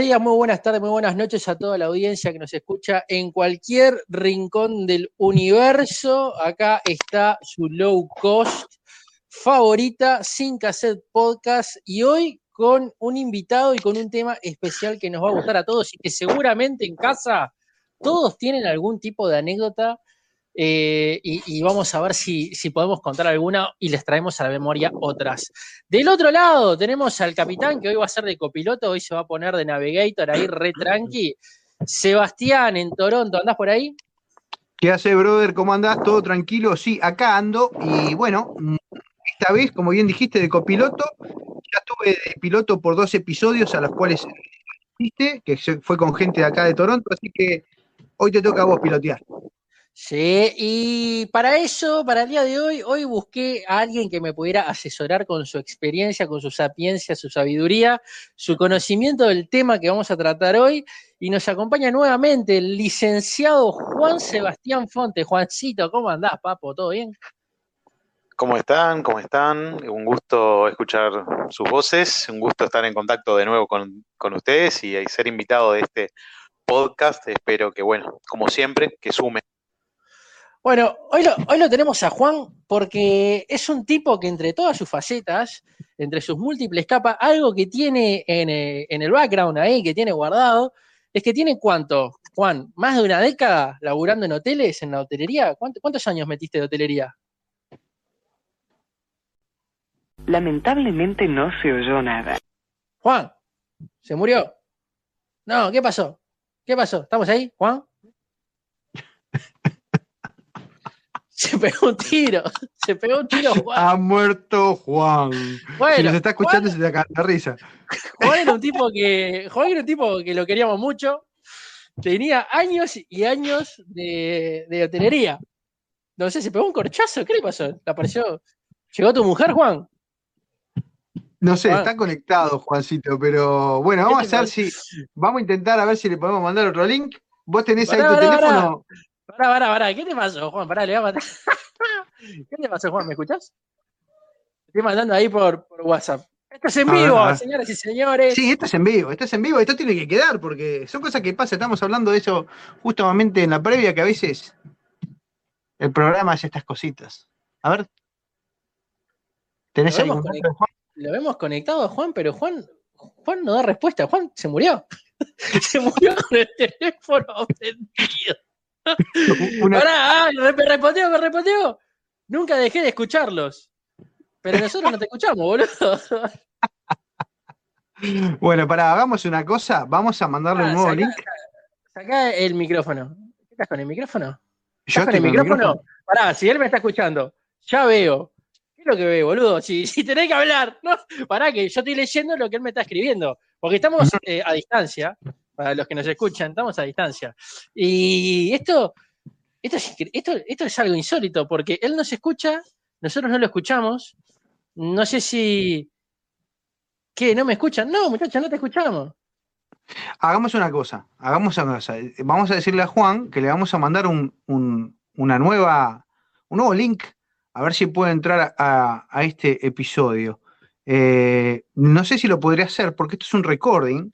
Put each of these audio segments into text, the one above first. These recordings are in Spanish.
Días, muy buenas tardes, muy buenas noches a toda la audiencia que nos escucha en cualquier rincón del universo. Acá está su low cost favorita, Sin Cassette Podcast, y hoy con un invitado y con un tema especial que nos va a gustar a todos y que seguramente en casa todos tienen algún tipo de anécdota eh, y, vamos a ver si, si podemos contar alguna y les traemos a la memoria otras. Del otro lado tenemos al capitán que hoy va a ser de copiloto, hoy se va a poner de navigator ahí re tranqui. Sebastián en Toronto, ¿andás por ahí? ¿Qué hace, brother? ¿Cómo andás? ¿Todo tranquilo? Sí, acá ando. Y bueno, mm, esta vez, como bien dijiste, de copiloto, ya estuve de piloto por dos episodios a los cuales que fue con gente de acá de Toronto, así que hoy te toca a vos pilotear. Sí, y para eso, para el día de hoy, hoy busqué a alguien que me pudiera asesorar con su experiencia, con su sapiencia, su sabiduría, su conocimiento del tema que vamos a tratar hoy. Y nos acompaña nuevamente el licenciado Juan Sebastián Fonte. Juancito, ¿cómo andás, papo? ¿Todo bien? ¿Cómo están? ¿Cómo están? Un gusto escuchar sus voces, un gusto estar en contacto de nuevo con, con ustedes y ser invitado de este podcast. Espero que, bueno, como siempre, que sume. Bueno, hoy lo, hoy lo tenemos a Juan porque es un tipo que entre todas sus facetas, entre sus múltiples capas, algo que tiene en, eh, en el background ahí, que tiene guardado, es que tiene cuánto, Juan, más de una década laburando en hoteles, en la hotelería. ¿Cuánto- ¿Cuántos años metiste de hotelería? Lamentablemente no se oyó nada. Juan, ¿se murió? No, ¿qué pasó? ¿Qué pasó? ¿Estamos ahí, Juan? Se pegó un tiro, se pegó un tiro, Juan. Ha muerto Juan. Bueno, si nos está escuchando, Juan- se te cae la risa. Juan era un tipo que. Juan era un tipo que lo queríamos mucho. Tenía años y años de, de hotelería. No sé, se pegó un corchazo. ¿Qué le pasó? ¿Le apareció? ¿Llegó tu mujer, Juan? No sé, Juan. está conectado, Juancito, pero bueno, vamos a ¿Qué te hacer si. Vamos a intentar a ver si le podemos mandar otro link. Vos tenés ahí tu pará, teléfono. Pará, pará, pará. ¿Qué te pasó, Juan? Pará, le voy a matar. ¿Qué te pasó, Juan? ¿Me escuchás? Estoy mandando ahí por, por WhatsApp. Esto es en A ver, vivo, ver. señoras y señores. Sí, esto es en vivo, esto es en vivo, esto tiene que quedar, porque son cosas que pasan, estamos hablando de eso justamente en la previa, que a veces el programa hace estas cositas. A ver. ¿Tenés Lo vemos de Juan? Lo hemos conectado a Juan, pero Juan, Juan no da respuesta. Juan se murió. se murió con el teléfono prendido. Una- Pará, ah, me respondió, me respondió. Nunca dejé de escucharlos. Pero nosotros no te escuchamos, boludo. Bueno, para hagamos una cosa, vamos a mandarle un Ah, nuevo sacá- link. Sacá el micrófono. ¿Qué estás con el micrófono? Yo ¿Estás el con el micrófono? micrófono. Pará, si él me está escuchando, ya veo. ¿Qué es lo que ve, boludo? Si, si tenés que hablar, ¿no? Pará, que yo estoy leyendo lo que él me está escribiendo. Porque estamos eh, a distancia, para los que nos escuchan, estamos a distancia. Y esto, esto, es, esto, esto es algo insólito, porque él nos escucha, nosotros no lo escuchamos. No sé si. ¿Qué? ¿No me escuchan? No, muchachos, no te escuchamos. Hagamos una cosa, hagamos una cosa. Vamos a decirle a Juan que le vamos a mandar un, un- una nueva, un nuevo link, a ver si puede entrar a, a este episodio. Eh, no sé si lo podría hacer, porque esto es un recording,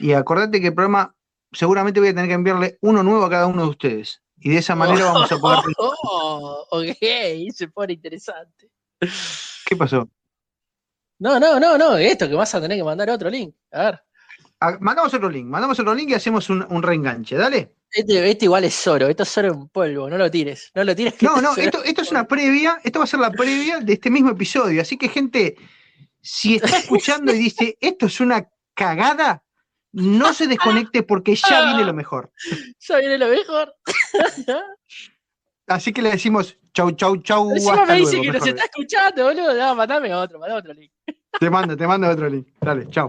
y acordate que el programa seguramente voy a tener que enviarle uno nuevo a cada uno de ustedes. Y de esa manera vamos a poder... Oh, ok, se pone interesante. ¿Qué pasó? No, no, no, no, esto que vas a tener que mandar otro link. A ver. Ah, Mandamos otro link, mandamos otro link y hacemos un, un reenganche, dale. Este, este igual es oro, esto es oro en polvo, no lo tires, no lo tires. No, no, esto, esto es una previa, esto va a ser la previa de este mismo episodio. Así que, gente, si está escuchando y dice esto es una cagada, no se desconecte porque ya viene lo mejor. Ya viene lo mejor. Así que le decimos chau, chau, chau. Encima me dice luego, que nos está escuchando, boludo. No, mandame otro, mandame otro link. Te mando, te mando otro link. Dale, chau.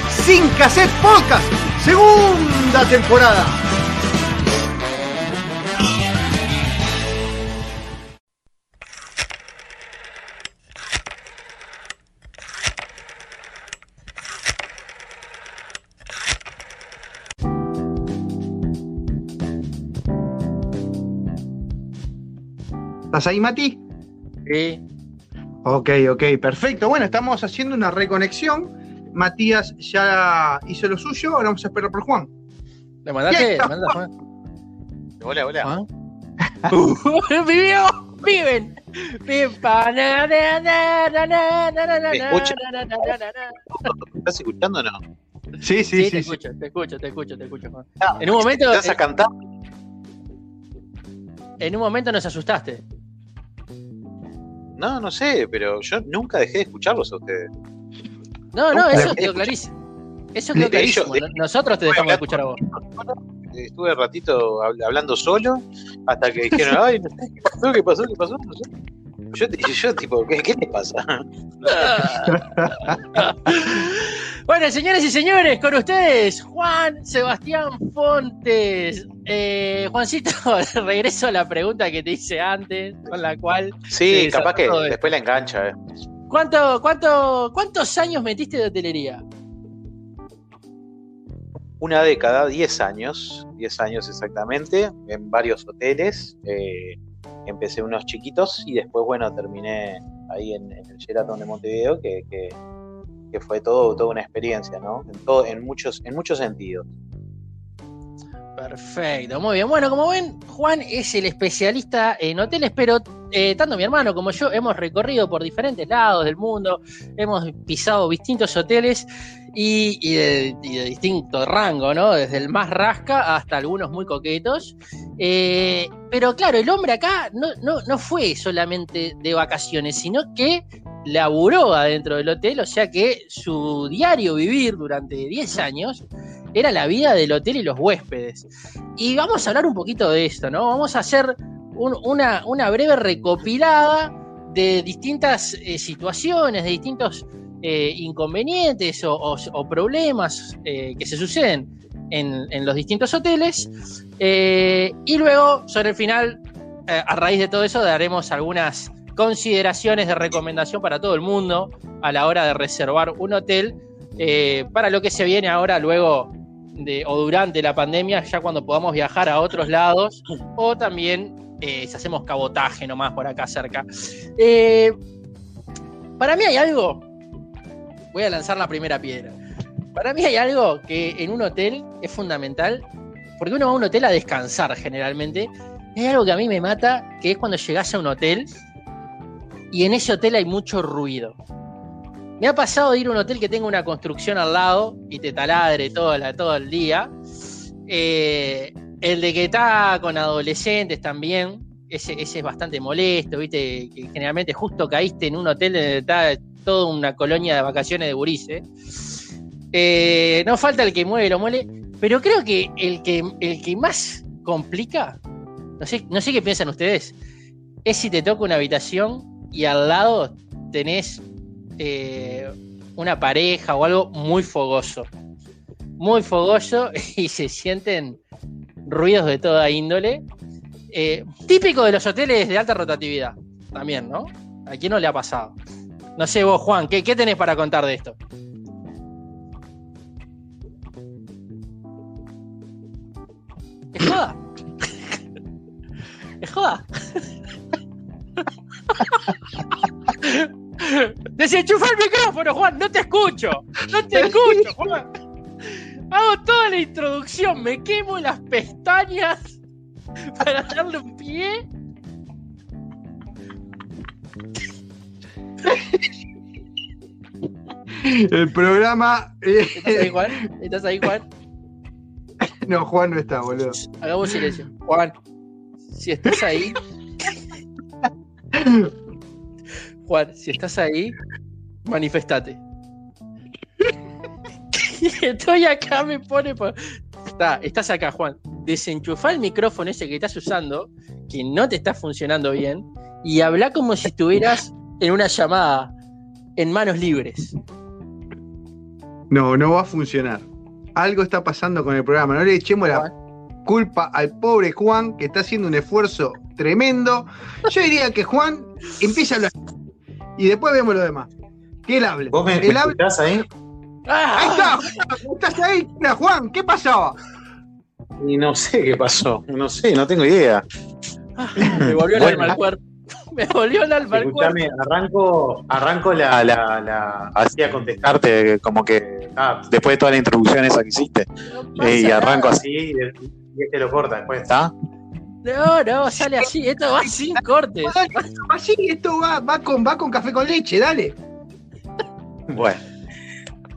Sin Cassette Podcast, segunda temporada. ¿Estás ahí, Mati? Sí. Ok, ok, perfecto. Bueno, estamos haciendo una reconexión. Matías ya hizo lo suyo, ahora vamos a esperar por Juan. ¿Le mandaste? ¿Le mandaste Juan? Hola, hola. ¿Juan? ¡Vivió! ¡Viven! ¿Estás escuchando o no? Sí, sí, sí. te, sí. Escucho, te escucho, te escucho, te escucho, Juan. Ah, en un momento. ¿Estás a cantar? En un momento nos asustaste. No, no sé, pero yo nunca dejé de escucharlos a ustedes. No, no, eso quedó clarísimo. Eso quedó clarísimo. Nosotros te dejamos de escuchar a vos. Estuve ratito hab- hablando solo hasta que dijeron, ay, no sé, ¿qué pasó? ¿Qué pasó? ¿Qué pasó? No sé. Yo, yo tipo, ¿qué, qué te pasa? Bueno, señores y señores, con ustedes, Juan Sebastián Fontes. Eh, Juancito, regreso a la pregunta que te hice antes, con la cual. Sí, capaz que después la engancha. eh. ¿Cuánto, cuánto, ¿Cuántos años metiste de hotelería? Una década, 10 años, 10 años exactamente, en varios hoteles. eh, empecé unos chiquitos y después, bueno, terminé ahí en, en el Sheraton de Montevideo, que, que- que fue todo, toda una experiencia, ¿no? En, todo, en, muchos, en muchos sentidos. Perfecto, muy bien. Bueno, como ven, Juan es el especialista en hoteles, pero eh, tanto mi hermano como yo hemos recorrido por diferentes lados del mundo, hemos pisado distintos hoteles y, de, y de distinto rango, ¿no? Desde el más rasca hasta algunos muy coquetos. Eh, pero claro, el hombre acá no, no, no fue solamente de vacaciones, sino que laburó adentro del hotel, o sea que su diario vivir durante 10 años era la vida del hotel y los huéspedes. Y vamos a hablar un poquito de esto, ¿no? Vamos a hacer un- una, breve recopilada de distintas eh, situaciones, de distintos eh, inconvenientes o, problemas eh, que se suceden en, los distintos hoteles. Y luego, sobre el final, a raíz de todo eso, daremos algunas consideraciones de recomendación para todo el mundo a la hora de reservar un hotel para lo que se viene ahora luego o durante la pandemia, ya cuando podamos viajar a otros lados, o también eh, si hacemos cabotaje nomás por acá cerca. Eh, para mí hay algo, voy a lanzar la primera piedra. Para mí hay algo que en un hotel es fundamental, porque uno va a un hotel a descansar generalmente. Hay algo que a mí me mata, que es cuando llegas a un hotel y en ese hotel hay mucho ruido. Me ha pasado de ir a un hotel que tenga una construcción al lado y te taladre todo, la- todo el día. Eh, el de que está con adolescentes también, ese, ese es bastante molesto, ¿viste? Que generalmente justo caíste en un hotel donde está toda una colonia de vacaciones de Burice. Eh, no falta el que mueve lo muele, pero creo que el que, el que más complica, no sé, no sé qué piensan ustedes, es si te toca una habitación y al lado tenés eh, una pareja o algo muy fogoso. Muy fogoso y se sienten ruidos de toda índole. Eh, típico de los hoteles de alta rotatividad, también, ¿no? ¿A quién no le ha pasado? No sé vos, Juan, ¿qué, qué tenés para contar de esto? Es joda. Es joda. Desenchufa el micrófono, Juan. No te escucho. No te escucho, Juan. Hago toda la introducción, me quemo las pestañas para darle un pie. El programa. eh, ¿Estás ahí, Juan? ¿Estás ahí, Juan? no, Juan no está, boludo. Hagamos silencio. Juan, si estás ahí. Juan, si estás ahí, manifestate. Estoy acá, me pone. por- Está, estás acá, Juan. Desenchufa el micrófono ese que estás usando, que no te está funcionando bien, y habla como si estuvieras en una llamada en manos libres. No, no va a funcionar. Algo está pasando con el programa. No le echemos la culpa al pobre Juan, que está haciendo un esfuerzo tremendo. Yo diría que Juan empieza a hablar. Y después vemos lo demás. Que él hable. ¿Vos me, Él me hable. escuchás ahí? ¡Ah! Ahí está, Juan, estás ahí. Mira, Juan, ¿qué pasaba? Y no sé qué pasó. No sé, no tengo idea. Me volvió el alma al cuerpo. Me volvió el alma al cuerpo. Arranco, arranco la, la, la, así a contestarte, como que ah, después de toda la introducción esa que hiciste. No Eh, y arranco nada. así y, y este lo corta después, ¿está? No, no, sale así. Esto va sin cortes. Así, esto va, va, con, va con café con leche, dale. Bueno.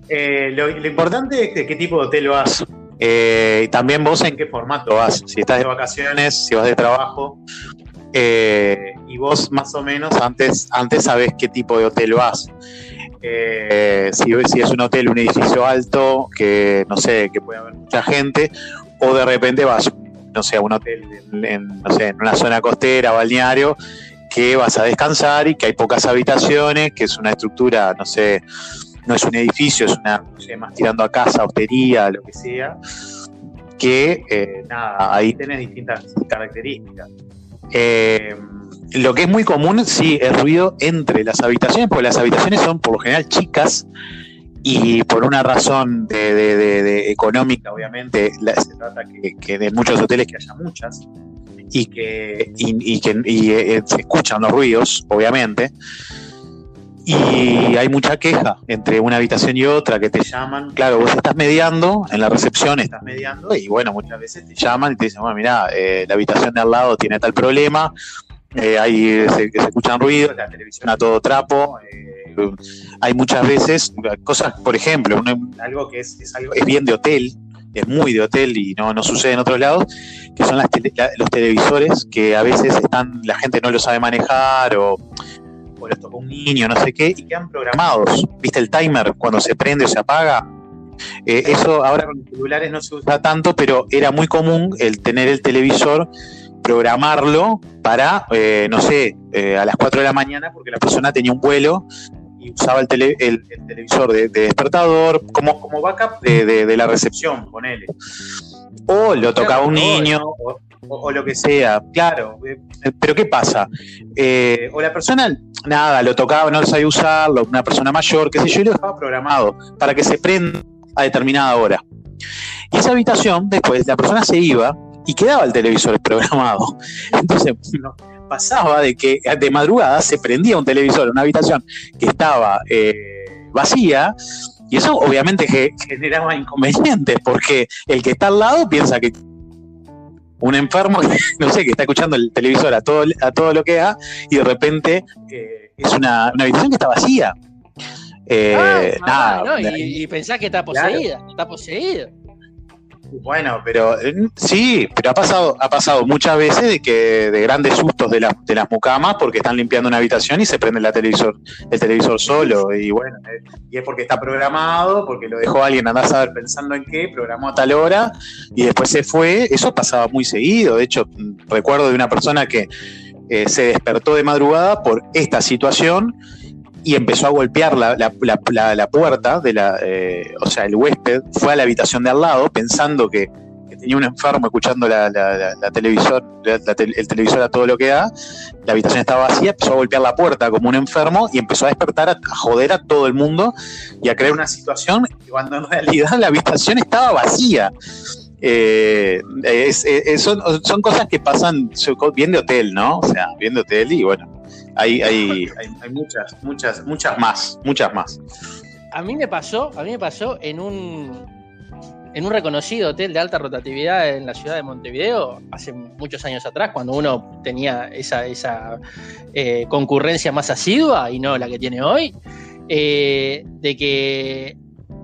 Eh, lo, importante es de qué tipo de hotel vas. Eh, y también vos en qué formato vas. Si estás de vacaciones, si vas de trabajo. Eh, y vos más o menos antes, antes sabés qué tipo de hotel vas. Eh, si, si es un hotel, un edificio alto, que no sé, que puede haber mucha gente, o de repente vas, no sé, a un hotel en, en, no sé, en una zona costera, balneario, que vas a descansar y que hay pocas habitaciones, que es una estructura, no sé, no es un edificio, es una, no sé, más tirando a casa, hostería, lo que sea, que eh, nada, ahí tenés distintas características. Eh, lo que es muy común, sí, es ruido entre las habitaciones, porque las habitaciones son por lo general chicas y por una razón de, económica, obviamente, se trata que, de muchos hoteles que haya muchas y que, y, que eh, se escuchan los ruidos, obviamente. Y hay mucha queja entre una habitación y otra que te llaman. Claro, vos estás mediando, en la recepción estás mediando, y bueno, muchas veces te llaman y te dicen, bueno, mira, la habitación de al lado tiene tal problema, eh, hay, se, se escuchan ruidos, la televisión a todo trapo. eh, hay muchas veces cosas, por ejemplo, un- algo que es, es algo, es bien de hotel, es muy de hotel y no, no sucede en otros lados, que son las tele- los televisores que a veces están, la gente no lo sabe manejar o, o los tocó un niño, no sé qué, y quedan programados. ¿Viste el timer cuando se prende o se apaga? Eh, eso ahora con los celulares no se usa tanto, pero era muy común el tener el televisor, programarlo para, eh, no sé, eh, a las 4 de la mañana, porque la persona tenía un vuelo y usaba el, tele- el- el televisor de, de despertador como, como backup de, de- de la recepción, ponele. O lo tocaba un niño, o, o- lo que sea, claro. eh, Pero ¿qué pasa? Eh, o la persona, nada, lo tocaba, no lo sabía usarlo, una persona mayor, qué sé yo, y lo dejaba programado para que se prenda a determinada hora. Y esa habitación, después, la persona se iba y quedaba el televisor programado. Entonces, no, pasaba de que de madrugada se prendía un televisor en una habitación que estaba eh, vacía. Y eso obviamente generaba inconvenientes, porque el que está al lado piensa que un enfermo, no sé, que está escuchando el televisor a todo, a todo lo que da, y de repente eh, es una, una habitación que está vacía. Eh, Ah, nada, no, y, y pensás que está poseída. Está poseída. Bueno, pero eh, sí, pero ha pasado, ha pasado muchas veces de que de grandes sustos de, las de las mucamas porque están limpiando una habitación y se prende la televisor, el televisor solo. Y bueno, eh, y es porque está programado, porque lo dejó alguien andar a saber pensando en qué, programó a tal hora y después se fue. Eso pasaba muy seguido. De hecho, mm, recuerdo de una persona que eh, se despertó de madrugada por esta situación y empezó a golpear la, la- la- puerta de la, eh, o sea, el huésped fue a la habitación de al lado pensando que, tenía un enfermo escuchando la, televisor, la- tel- el televisor a todo lo que da, la habitación estaba vacía, empezó a golpear la puerta como un enfermo y empezó a despertar, a, a joder a todo el mundo y a crear una situación cuando en realidad la habitación estaba vacía. Eh, es- es- son, son cosas que pasan bien de hotel, ¿no? O sea, bien de hotel y bueno, hay, hay, hay, hay muchas, muchas, muchas más, muchas más. A mí me pasó, a mí me pasó en un en un reconocido hotel de alta rotatividad en la ciudad de Montevideo, hace muchos años atrás, cuando uno tenía esa, esa eh, concurrencia más asidua y no la que tiene hoy, eh, de que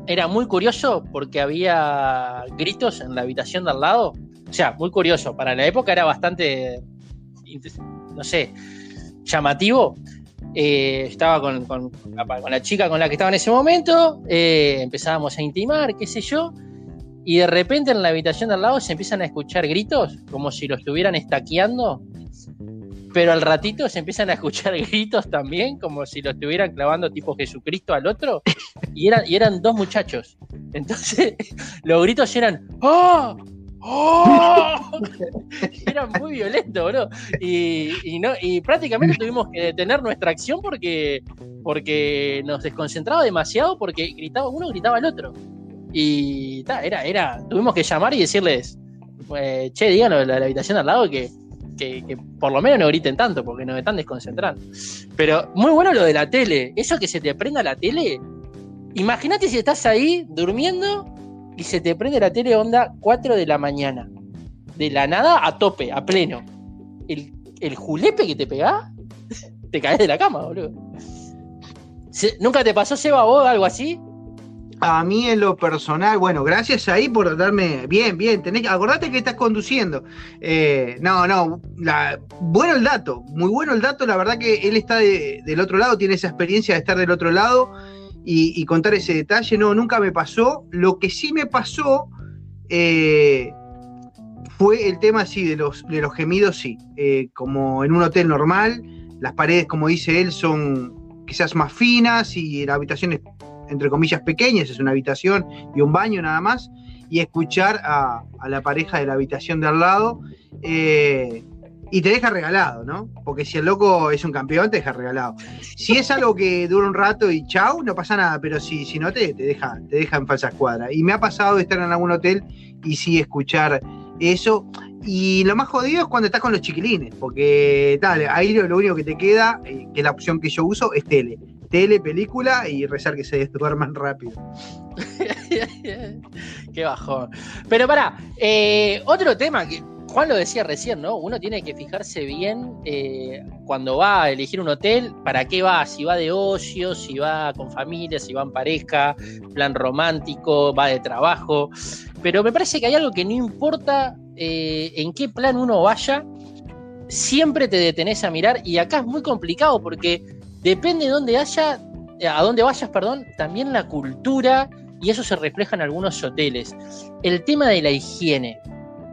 era muy curioso porque había gritos en la habitación de al lado. O sea, muy curioso. Para la época era bastante, no sé, llamativo. Eh, estaba con, con, la chica con la que estaba en ese momento, eh, empezábamos a intimar, qué sé yo, y de repente en la habitación de al lado se empiezan a escuchar gritos, como si lo estuvieran estaqueando, pero al ratito se empiezan a escuchar gritos también, como si lo estuvieran clavando tipo Jesucristo al otro, y, y eran dos muchachos. Entonces los gritos eran ¡Oh! ¡Oh! Era muy violento, bro. Y, y, no, y prácticamente tuvimos que detener nuestra acción porque, porque nos desconcentraba demasiado porque gritaba uno gritaba al otro. Y ta, era, era, tuvimos que llamar y decirles, eh, che, díganos la, la, habitación al lado que, que, que, por lo menos no griten tanto porque nos están desconcentrando. Pero muy bueno lo de la tele, eso que se te prenda la tele. Imagínate si estás ahí durmiendo y se te prende la tele onda 4 de la mañana. De la nada a tope, a pleno. El, el julepe que te pegás, te caes de la cama, boludo. ¿Nunca te pasó, Seba, vos algo así? A mí en lo personal, bueno, gracias ahí por darme. Bien, bien, tenés, acordate que estás conduciendo. Eh, no, no, bueno el dato, muy bueno el dato. La verdad que él está de, del otro lado, tiene esa experiencia de estar del otro lado y, contar ese detalle. No, nunca me pasó. Lo que sí me pasó eh, fue el tema, sí, de los, de los gemidos, sí. Eh, como en un hotel normal, las paredes, como dice él, son quizás más finas y la habitación es entre comillas pequeñas, es una habitación y un baño nada más, y escuchar a, a la pareja de la habitación de al lado, eh, y te deja regalado, ¿no? Porque si el loco es un campeón, te deja regalado. Si es algo que dura un rato y chau, no pasa nada, pero si, si no, te, te, deja, te deja en falsa escuadra. Y me ha pasado estar en algún hotel y sí escuchar eso. Y lo más jodido es cuando estás con los chiquilines, porque tal, ahí lo, único que te queda, eh, que la opción que yo uso, es tele tele, película y rezar que se duerman rápido. Qué bajón. Pero para, eh, otro tema que Juan lo decía recién, ¿no? Uno tiene que fijarse bien eh, cuando va a elegir un hotel, para qué va, si va de ocio, si va con familia, si va en pareja, plan romántico, va de trabajo. Pero me parece que hay algo que no importa eh, en qué plan uno vaya, siempre te detenés a mirar y acá es muy complicado porque depende de dónde haya, a dónde vayas, perdón, también la cultura, y eso se refleja en algunos hoteles. El tema de la higiene,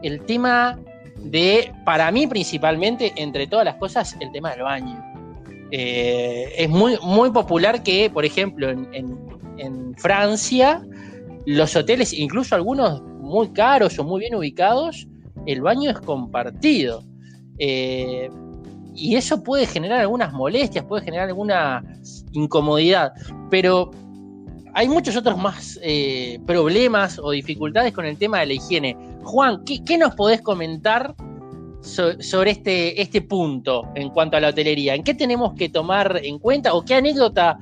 el tema de, para mí principalmente, entre todas las cosas, el tema del baño. Eh, es muy, popular que, por ejemplo, en, en, en, Francia, los hoteles, incluso algunos muy caros o muy bien ubicados, el baño es compartido. Eh, y eso puede generar algunas molestias, puede generar alguna incomodidad, pero hay muchos otros más eh, problemas o dificultades con el tema de la higiene. Juan, ¿qué, nos podés comentar so, sobre este, este punto en cuanto a la hotelería? ¿En qué tenemos que tomar en cuenta o qué anécdota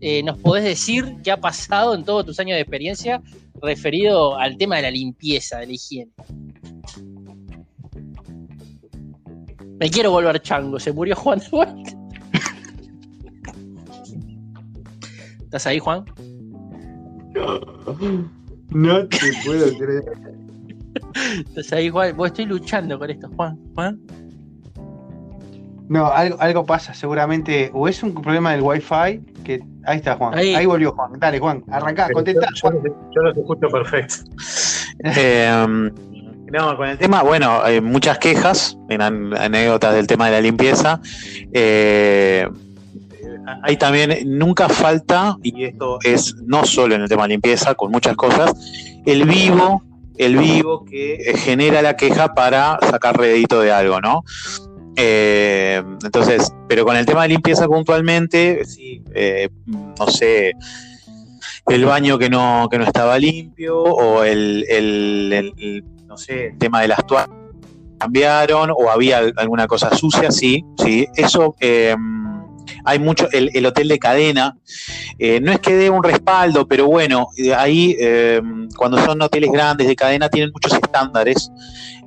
eh, nos podés decir que ha pasado en todos tus años de experiencia referido al tema de la limpieza, de la higiene? Me quiero volver chango, se murió Juan de vuelta. ¿Estás ahí, Juan? No te puedo creer. ¿Estás ahí, Juan? Vos estoy luchando con esto, Juan. ¿Juan? No, algo, algo pasa, seguramente. O es un problema del wifi, que. Ahí está, Juan. Ahí, ahí volvió Juan. Dale, Juan, arrancá, contestá. Yo, yo, yo los escucho perfecto. eh, no, con el tema, bueno, hay muchas quejas, en anécdotas del tema de la limpieza. Eh, hay también, nunca falta, y esto es no solo en el tema de limpieza, con muchas cosas, el vivo, el vivo que genera la queja para sacar rédito de algo, ¿no? Eh, entonces, pero con el tema de limpieza puntualmente, sí, eh, no sé, el baño que no, que no estaba limpio o el, el, el no sé, el tema de las toallas cambiaron o había alguna cosa sucia, sí, sí, eso eh, hay mucho, el, hotel de cadena, eh, no es que dé un respaldo, pero bueno, ahí eh, cuando son hoteles grandes de cadena tienen muchos estándares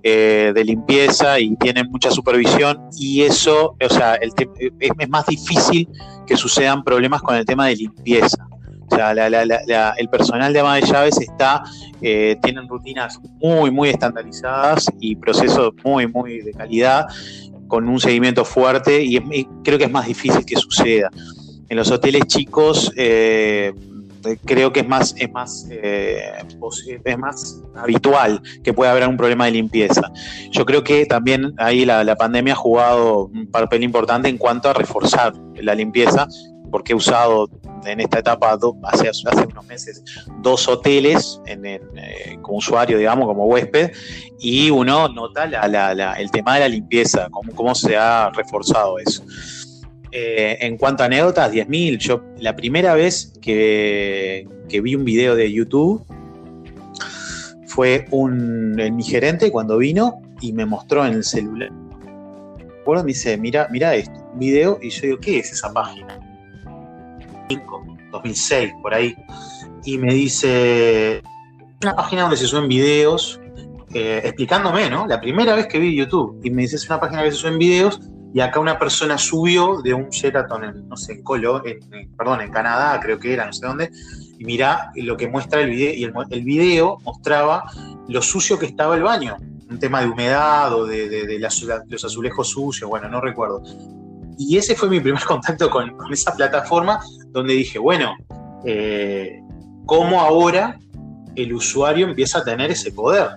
eh, de limpieza y tienen mucha supervisión y eso, o sea, el es, es, más difícil que sucedan problemas con el tema de limpieza. O sea, el personal de ama de llaves está, tienen rutinas muy, muy estandarizadas y procesos muy, muy de calidad con un seguimiento fuerte y, creo que es más difícil que suceda. En los hoteles chicos eh, creo que es más, es más, eh, es más habitual que pueda haber un problema de limpieza. Yo creo que también ahí la, pandemia ha jugado un papel importante en cuanto a reforzar la limpieza, porque he usado en esta etapa, hace, hace unos meses, dos hoteles en, eh, como usuario, digamos, como huésped, y uno nota el tema de la limpieza, cómo, cómo se ha reforzado eso. Eh, en cuanto a anécdotas, 10.000. Yo la primera vez que, vi un video de YouTube fue un, mi gerente cuando vino y me mostró en el celular. me dice, mira, mira esto, un video, y yo digo, ¿qué es esa página? 2006, por ahí. Y me dice, una página donde se suben videos, eh, explicándome, ¿no? La primera vez que vi YouTube. Y me dice, es una página donde se suben videos y acá una persona subió de un Sheraton, en, no sé, en Colo, perdón, en Canadá, creo que era, no sé dónde, y mirá lo que muestra el video, y el, video mostraba lo sucio que estaba el baño, un tema de humedad o de, los azulejos sucios, bueno, no recuerdo. Y ese fue mi primer contacto con, esa plataforma, donde dije, bueno, eh, ¿cómo ahora el usuario empieza a tener ese poder?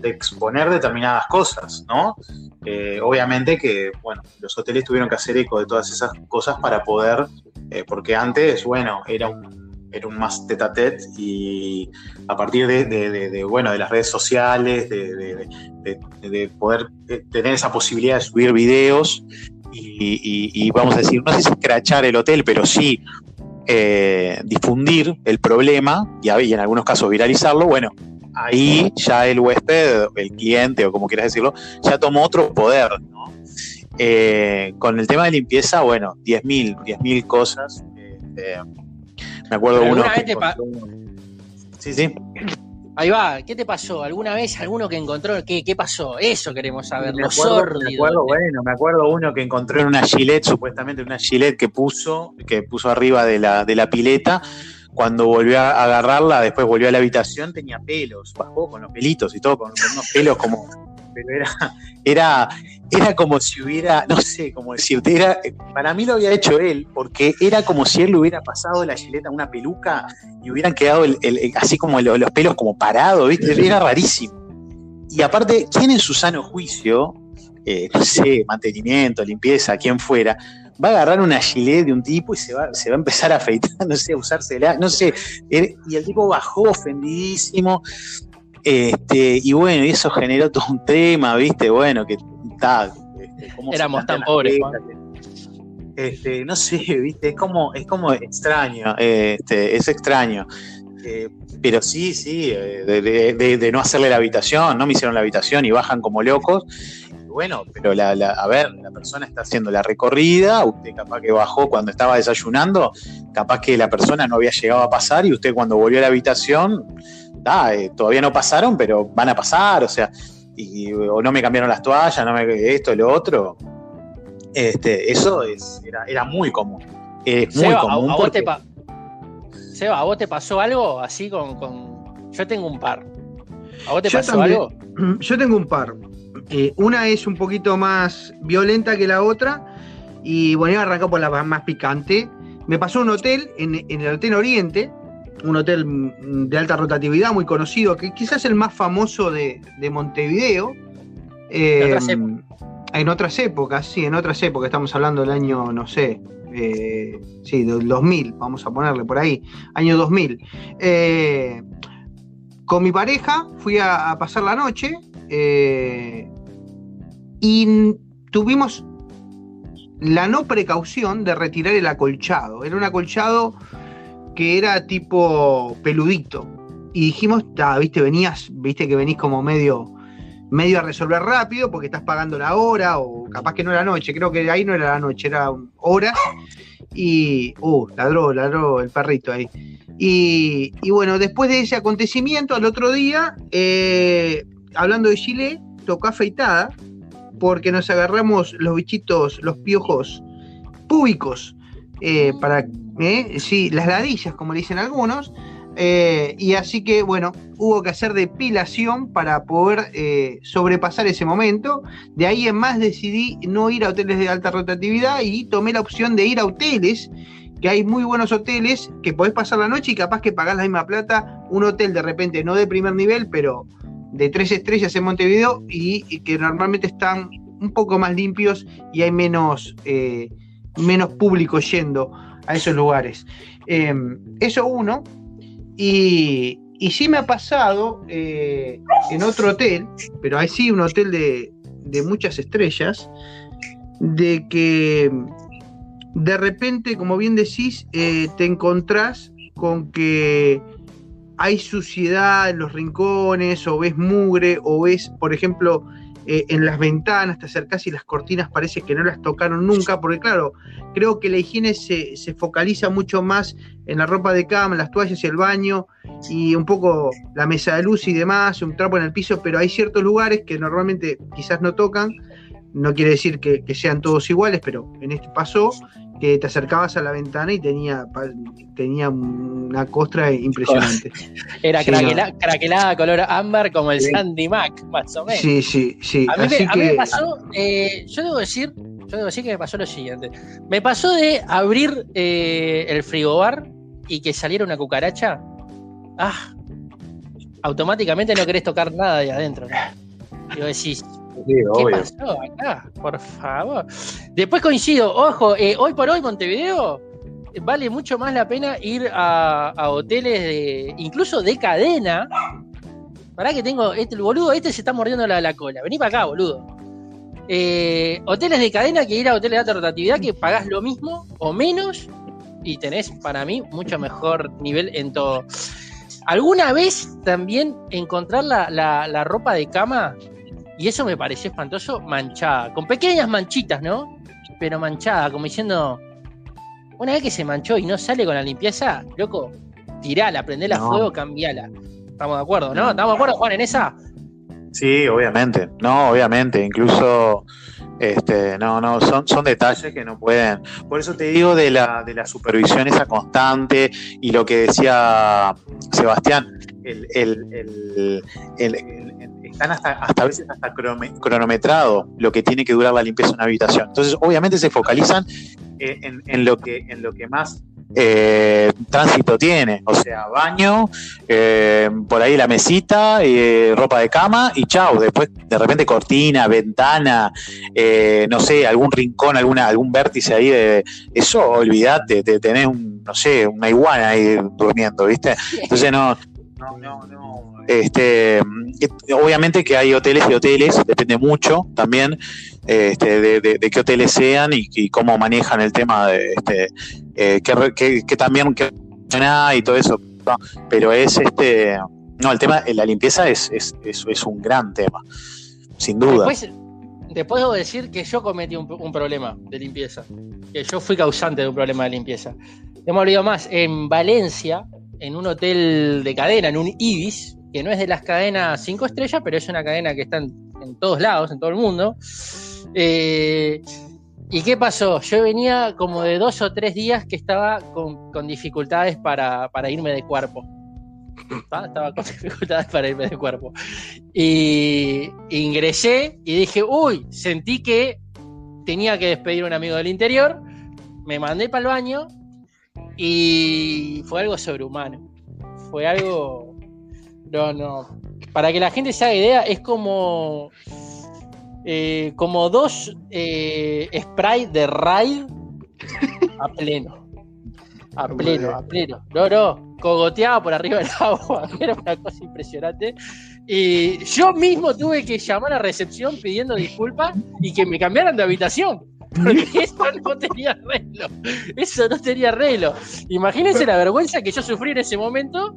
de exponer determinadas cosas, ¿no? Eh, obviamente que, bueno, los hoteles tuvieron que hacer eco de todas esas cosas para poder, eh, porque antes, bueno, era un, era un más tete a tete y a partir de, bueno, de las redes sociales, de, poder tener esa posibilidad de subir videos y, vamos a decir, no sé si escrachar el hotel, pero sí difundir el problema y, y, en algunos casos viralizarlo, bueno, ahí ya el huésped, el cliente o como quieras decirlo, ya tomó otro poder, ¿no? Eh, con el tema de limpieza, bueno, 10.000, 10.000 cosas. Este, me acuerdo uno. Sí, sí. Ahí va, ¿qué te pasó? ¿Alguna vez alguno que encontró? ¿Qué, qué pasó? Eso queremos saber. Me acuerdo, me acuerdo, bueno, me acuerdo uno que encontró en una gilet, supuestamente una gilet que puso, que puso arriba de la, de la pileta, cuando volvió a agarrarla, después volvió a la habitación, tenía pelos, bajó con los pelitos y todo, con, unos pelos como. Pero era, era, era como si hubiera, no sé cómo decirte, era, para mí lo había hecho él, porque era como si él le hubiera pasado la gileta a una peluca y hubieran quedado así como los pelos como parados, ¿viste? Era rarísimo. Y aparte, ¿quién en su sano juicio, eh, no sé, mantenimiento, limpieza, quien fuera, va a agarrar una gilet de un tipo y se va, se va a empezar a afeitar, no sé, a usársela, no sé. Y el tipo bajó ofendidísimo. Este, y bueno, y eso generó todo un tema, ¿viste? Bueno, que está. Este, Éramos tan pobres, Este, no sé, ¿viste? Es como, es como extraño, este, es extraño. Eh, pero sí, sí, eh, de, de, no hacerle la habitación, no me hicieron la habitación y bajan como locos bueno, pero la, a ver, la persona está haciendo la recorrida, usted capaz que bajó cuando estaba desayunando, capaz que la persona no había llegado a pasar y usted cuando volvió a la habitación, eh, todavía no pasaron, pero van a pasar, o sea, y, o no me cambiaron las toallas, no me esto, lo otro. Este, eso es, era, muy común. Es muy común. A, vos te Seba, ¿a vos te pasó algo así con, con... Yo tengo un par. ¿A vos te pasó algo? Yo tengo un par. Eh, una es un poquito más violenta que la otra. Y bueno, a arrancar por la más picante. Me pasó un hotel en, el Hotel Oriente, un hotel de alta rotatividad muy conocido, que quizás el más famoso de, Montevideo. en otras épocas, sí, en otras épocas, estamos hablando del año, no sé, eh, sí, del 2000, vamos a ponerle por ahí, año 2000. Eh, con mi pareja fui a, pasar la noche y tuvimos la no precaución de retirar el acolchado. Era un acolchado que era tipo peludito. Y dijimos, viste, venías, viste que venís como medio medio a resolver rápido porque estás pagando la hora o capaz que no era noche, creo que ahí no era la noche, era hora. Y, uh, ladró, ladró el perrito ahí. Y, y bueno, después de ese acontecimiento, al otro día, eh, hablando de Chile, tocó afeitada porque nos agarramos los bichitos, los piojos públicos, eh, para, eh, sí, las ladillas, como le dicen algunos, eh, y así que, bueno, hubo que hacer depilación para poder eh, sobrepasar ese momento. De ahí en más decidí no ir a hoteles de alta rotatividad y tomé la opción de ir a hoteles, que hay muy buenos hoteles que podés pasar la noche y capaz que pagás la misma plata. Un hotel de repente no de primer nivel, pero de tres estrellas en Montevideo y, que normalmente están un poco más limpios y hay menos, eh, menos público yendo a esos lugares. Eh, eso uno. Y, y sí me ha pasado eh, en otro hotel, pero ahí sí un hotel de, de muchas estrellas, de que de repente, como bien decís, eh, te encontrás con que hay suciedad en los rincones, o ves mugre, o ves, por ejemplo, eh, en las ventanas, te acercás y las cortinas parece que no las tocaron nunca, porque claro, creo que la higiene se, se focaliza mucho más en la ropa de cama, las toallas y el baño, y un poco la mesa de luz y demás, un trapo en el piso, pero hay ciertos lugares que normalmente quizás no tocan, no quiere decir que, que sean todos iguales, pero en este pasó que te acercabas a la ventana y tenía, tenía una costra impresionante. Era Sí, craquelada color ámbar como el Sí. Sandy Mac, más o menos. Sí, sí, sí. A mí, me, a mí me pasó, eh, yo debo decir, yo debo decir que me pasó lo siguiente. Me pasó de abrir eh, el frigobar y que saliera una cucaracha. Ah, automáticamente no querés tocar nada de adentro. ¿no? Y vos decís, ¿qué pasó acá? Por favor. Después coincido, ojo, eh, hoy por hoy Montevideo vale mucho más la pena ir a, a hoteles de, incluso de cadena. Pará que tengo, este el boludo, este se está mordiendo la, la cola. Vení para acá, boludo. Eh, hoteles de cadena que ir a hoteles de alta rotatividad que pagás lo mismo o menos y tenés para mí mucho mejor nivel en todo. Alguna vez también encontrar la, la- la ropa de cama, y eso me pareció espantoso, manchada, con pequeñas manchitas, ¿no? Pero manchada, como diciendo, una vez que se manchó y no sale con la limpieza, loco, tirala, prendela a No. fuego, cambiala. Estamos de acuerdo, ¿no? ¿Estamos de acuerdo, Juan, en esa? Sí, obviamente. No, obviamente. Incluso, este, no, no, son, son detalles que no pueden. Por eso te digo de la, de la supervisión esa constante y lo que decía Sebastián, el, el, el- el- el- están hasta, hasta a veces hasta cronome- cronometrado lo que tiene que durar la limpieza de una habitación. Entonces, obviamente se focalizan eh, en, en lo que, en lo que más eh, tránsito tiene, o sea, baño, eh, por ahí la mesita, eh, ropa de cama y chao. Después, de repente, cortina, ventana, eh, no sé, algún rincón, alguna, algún vértice ahí de eso, olvídate, te tenés un, no sé, una iguana ahí durmiendo, ¿viste? Entonces no, no, no, no. Este, obviamente que hay hoteles y hoteles, depende mucho también este, de, qué hoteles sean y, cómo manejan el tema de este, eh, que, también y todo eso. Pero es este, no, el tema, la limpieza es, es un gran tema, sin duda. Después, después debo decir que yo cometí un, un problema de limpieza. Que yo fui causante de un problema de limpieza. Hemos olvidado más. En Valencia, en un hotel de cadena, en un Ibis, que no es de las cadenas cinco estrellas, pero es una cadena que está en, todos lados, en todo el mundo. Eh, ¿Y qué pasó? Yo venía como de dos o tres días que estaba con, con dificultades para, para irme de cuerpo. ¿Tá? Estaba con dificultades para irme de cuerpo. Y ingresé y dije, uy, sentí que tenía que despedir a un amigo del interior. Me mandé para el baño y fue algo sobrehumano. Fue algo. No, no. Para que la gente se haga idea, es como. eh, como dos eh, sprays de raid a pleno. A pleno, a pleno. No, no. Cogoteaba por arriba del agua. Era una cosa impresionante. Y yo mismo tuve que llamar a recepción pidiendo disculpas y que me cambiaran de habitación. Porque eso no tenía arreglo. Eso no tenía arreglo. Imagínense la vergüenza que yo sufrí en ese momento.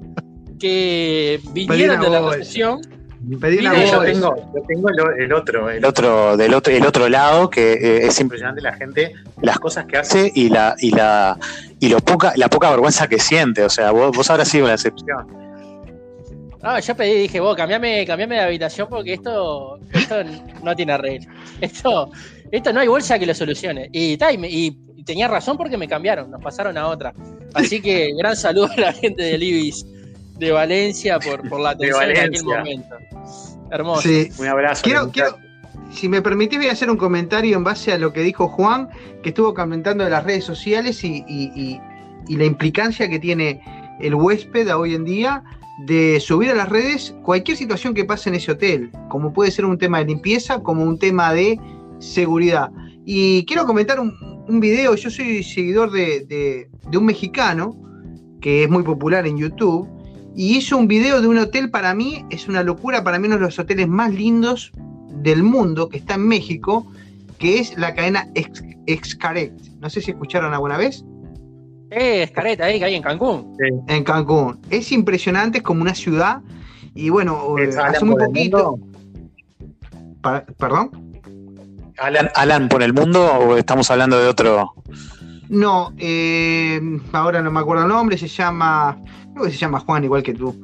Que vinieron de la Pedí una Mira, yo tengo, yo tengo el, el otro, el otro, del otro, el otro lado, que eh, es impresionante la gente, las cosas que hace y la, y la, y lo poca, la poca vergüenza que siente. O sea, vos, vos habrás sido la excepción. Ah, yo pedí, dije, vos, cambiame, cambiame de habitación porque esto, esto no tiene arreglo. Esto, esto no hay bolsa que lo solucione. Y, ta, y, me- y tenía razón porque me cambiaron, nos pasaron a otra. Así que gran saludo a la gente del Ibis de Valencia por, por la atención en aquel Valencia. momento. Hermoso. Sí. Un abrazo. Quiero, muchachos. quiero, si me permitís, voy a hacer un comentario en base a lo que dijo Juan, que estuvo comentando de las redes sociales y, y- y- y la implicancia que tiene el huésped a hoy en día de subir a las redes cualquier situación que pase en ese hotel, como puede ser un tema de limpieza, como un tema de seguridad. Y quiero comentar un, un video, yo soy seguidor de, de- de un mexicano que es muy popular en YouTube, y hizo un video de un hotel para mí, es una locura, para mí uno de los hoteles más lindos del mundo, que está en México, que es la cadena Ex- Xcaret. No sé si escucharon alguna vez. Eh, es careta ahí que hay en Cancún. En Cancún. Es impresionante, es como una ciudad. Y bueno, eh, ¿Es Alan hace muy poquito. ¿Perdón? Alan, Alan por el mundo o estamos hablando de otro. No, eh, ahora no me acuerdo el nombre, se llama. Creo que se llama Juan, igual que tú.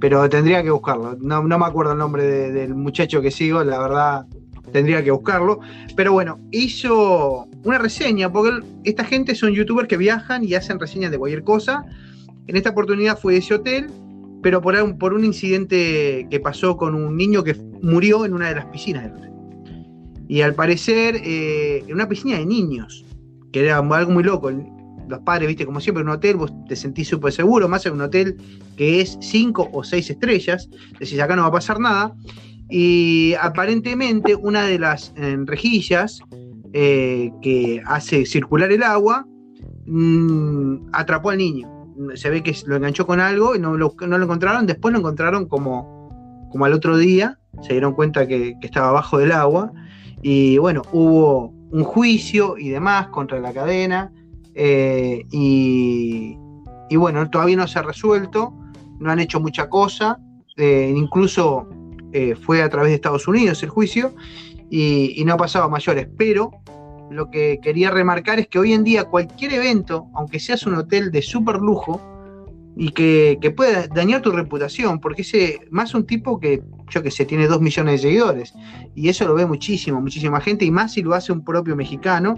Pero tendría que buscarlo. No, no me acuerdo el nombre de- del muchacho que sigo, la verdad tendría que buscarlo. Pero bueno, hizo una reseña, porque esta gente son youtubers que viajan y hacen reseñas de cualquier cosa. En esta oportunidad fue ese hotel, pero por un, por un incidente que pasó con un niño que murió en una de las piscinas del hotel. Y al parecer, eh, en una piscina de niños, que era algo muy loco. Los padres, viste, como siempre un hotel, vos te sentís súper seguro, más en un hotel que es 5 o 6 estrellas, decís, acá no va a pasar nada. Y aparentemente una de las eh, rejillas eh, que hace circular el agua mm, atrapó al niño. Se ve que lo enganchó con algo y no lo, no lo encontraron. Después lo encontraron como, como al otro día. Se dieron cuenta que, que estaba abajo del agua. Y bueno, hubo un juicio y demás contra la cadena. Eh, y, y bueno, todavía no se ha resuelto. No han hecho mucha cosa. eh, incluso eh, fue a través de Estados Unidos el juicio. Y, no ha pasado a mayores. Pero lo que quería remarcar es que hoy en día cualquier evento, aunque seas un hotel de súper lujo, y que, que pueda dañar tu reputación, porque ese, más un tipo que, yo que sé, tiene dos millones de seguidores, y eso lo ve muchísimo, muchísima gente, y más si lo hace un propio mexicano,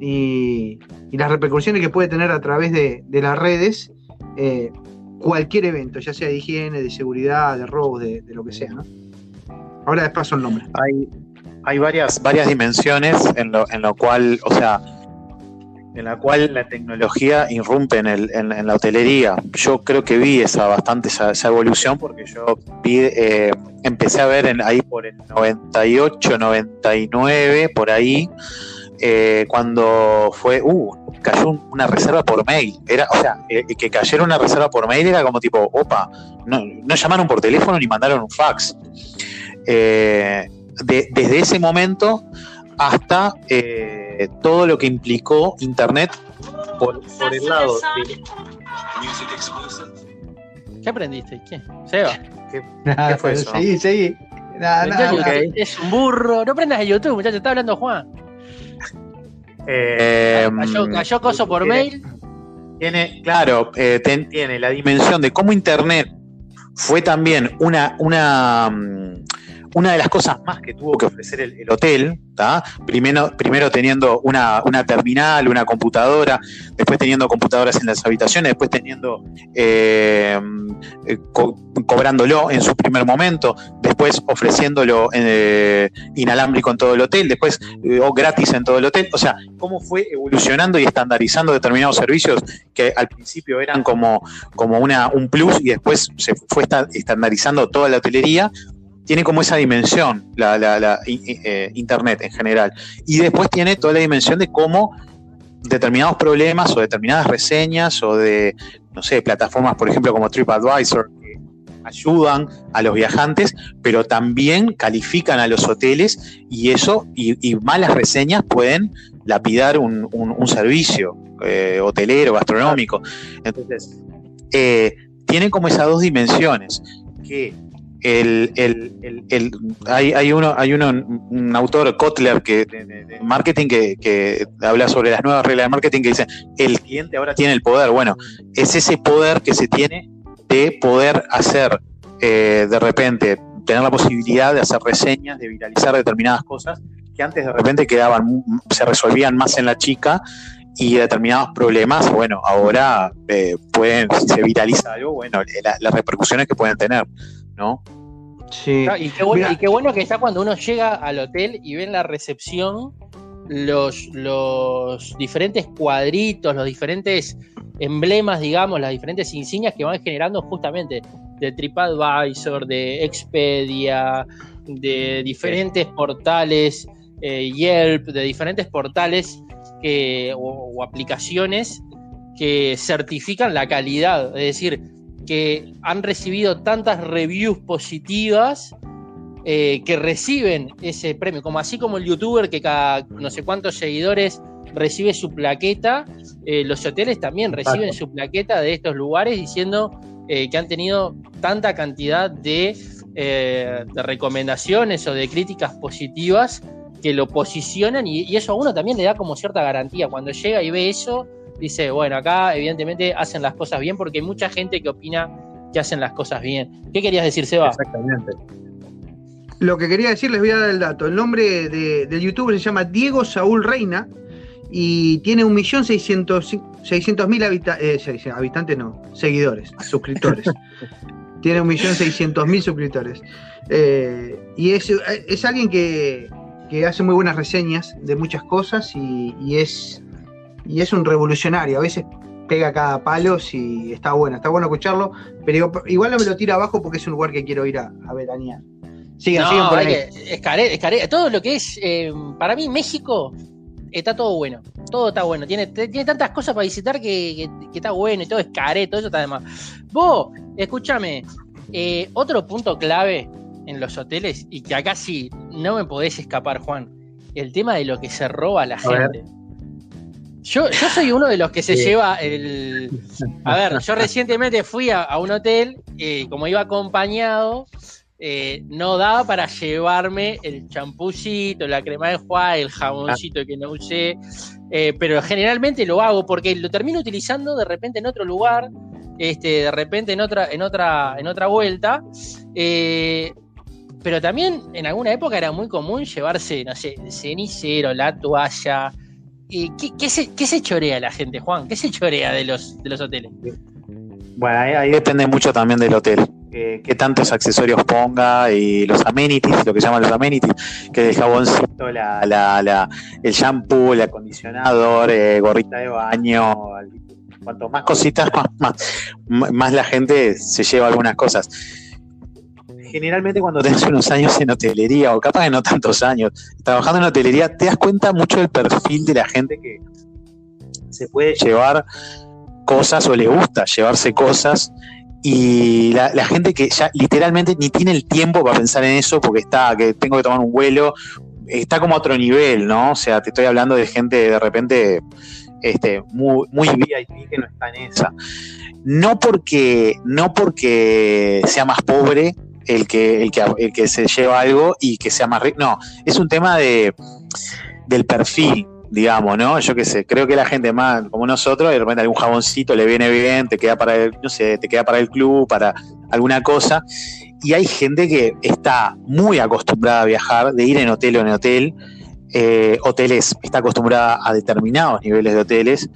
y, las repercusiones que puede tener a través de, las redes, eh, cualquier evento, ya sea de higiene, de seguridad, de robos, de, lo que sea, ¿no? Ahora les el nombre. Hay, hay varias, varias dimensiones en lo, en lo cual, o sea, en la cual la tecnología irrumpe en, el, en, la hotelería. Yo creo que vi esa bastante esa, esa evolución porque yo eh, empecé a ver en, ahí por el 98, 99, por ahí, eh, cuando fue, uh, cayó un- una reserva por mail. Era, o sea, eh, que cayera una reserva por mail era como tipo, opa, no, no llamaron por teléfono ni mandaron un fax. Eh, de- desde ese momento hasta eh, todo lo que implicó Internet por, por el lado de, ¿Qué aprendiste? ¿Qué? Seba. ¿Qué fue eso? Seguí, seguí. Es un burro. No prendas de YouTube, muchacho. Está hablando Juan. Eh, Cayó, cayó coso por tiene- mail. Tiene, claro, eh, ten- tiene la dimensión de cómo Internet fue también una, una, mm, una de las cosas más que tuvo que ofrecer el, el hotel. Primero, teniendo una, terminal, una computadora, después teniendo computadoras en las habitaciones, después teniendo eh, eh, co- cobrándolo en su primer momento, después ofreciéndolo eh, inalámbrico en todo el hotel, después o gratis en todo el hotel. O sea, cómo fue evolucionando y estandarizando determinados servicios que al principio eran como, como una, un plus y después se fue esta- estandarizando toda la hotelería. Tiene como esa dimensión la, la- la, eh, Internet en general. Y después tiene toda la dimensión de cómo determinados problemas o determinadas reseñas o de, no sé, plataformas, por ejemplo, como TripAdvisor, que ayudan a los viajantes, pero también califican a los hoteles y eso, y, malas reseñas pueden lapidar un, servicio eh, hotelero, gastronómico. Entonces, eh, tiene como esas dos dimensiones, que el, el, el, hay, hay, uno, hay uno, un autor, Kotler, que, de, marketing, que, que, habla sobre las nuevas reglas de marketing, que dice, el cliente ahora tiene el poder. Bueno, es ese poder que se tiene de poder hacer eh, de repente, tener la posibilidad de hacer reseñas, de viralizar determinadas cosas que antes de repente quedaban, se resolvían más en la chica y determinados problemas, bueno, ahora eh, pueden, se viraliza algo, bueno, las repercusiones que pueden tener, ¿no? Sí. y, qué bueno, y qué bueno que está cuando uno llega al hotel y ve en la recepción los, los diferentes cuadritos, los diferentes emblemas, digamos, las diferentes insignias que van generando justamente de TripAdvisor, de Expedia, de diferentes portales, eh, Yelp, de diferentes portales que, o, aplicaciones que certifican la calidad, es decir, que han recibido tantas reviews positivas eh, que reciben ese premio, como así como el youtuber que cada no sé cuántos seguidores recibe su plaqueta, eh, los hoteles también reciben su plaqueta de estos lugares diciendo eh, que han tenido tanta cantidad de, de, recomendaciones o de críticas positivas que lo posicionan y, y, eso a uno también le da como cierta garantía. Cuando llega y ve eso, dice, bueno, acá evidentemente hacen las cosas bien porque hay mucha gente que opina que hacen las cosas bien. ¿Qué querías decir, Seba? Exactamente. Lo que quería decir, les voy a dar el dato. El nombre de, del youtuber se llama Diego Saúl Reina y tiene un millón seiscientos mil eh, habitantes, no, seguidores, suscriptores. tiene un millón seiscientos mil suscriptores. Eh, y es, es alguien que, que, hace muy buenas reseñas de muchas cosas y, y, es, y es un revolucionario. A veces pega cada palo y está bueno, está bueno escucharlo, pero igual no me lo tira abajo porque es un lugar que quiero ir a, a veranear. Sigan, sigan por ahí. es todo lo que es, eh, para mí México está todo bueno. Todo está bueno. Tiene, tiene tantas cosas para visitar que, está bueno y todo es caret, todo eso está de más. Vos, escúchame, eh, otro punto clave en los hoteles y que acá sí no me podés escapar, Juan, el tema de lo que se roba la gente. Yo, yo soy uno de los que se lleva el. A ver, yo recientemente fui a, un hotel, eh, como iba acompañado, eh, no daba para llevarme el champucito, la crema de juá, el jaboncito que no usé, eh, pero generalmente lo hago porque lo termino utilizando de repente en otro lugar, este, de repente en otra, en otra, en otra vuelta. Eh, pero también en alguna época era muy común llevarse, no sé, el cenicero, la toalla. ¿Qué, qué, se, ¿Qué se chorea la gente, Juan? ¿Qué se chorea de los, de los hoteles? Bueno, ahí, depende mucho también del hotel. qué tantos accesorios ponga y los amenities, lo que llaman los amenities, que el jaboncito, la, la, el shampoo, el acondicionador, eh, gorrita de baño, cuanto más cositas, más, más, la gente se lleva algunas cosas. Generalmente cuando tenés unos años en hotelería, o capaz de no tantos años, trabajando en hotelería, te das cuenta mucho del perfil de la gente que se puede llevar cosas o le gusta llevarse cosas y la, gente que ya literalmente ni tiene el tiempo para pensar en eso porque está, que tengo que tomar un vuelo, está como a otro nivel, ¿no? O sea, te estoy hablando de gente de repente este, muy, muy VIP que no está en esa. No porque, no porque sea más pobre el que, el que, el que se lleva algo y que sea más rico, no, es un tema de, del perfil digamos, ¿no? Yo qué sé, creo que la gente más como nosotros, de repente algún jaboncito le viene bien, te queda para el, no sé, te queda para el club, para alguna cosa. Y hay gente que está muy acostumbrada a viajar, de ir en hotel o en hotel. Eh, hoteles, está acostumbrada a determinados niveles de hoteles,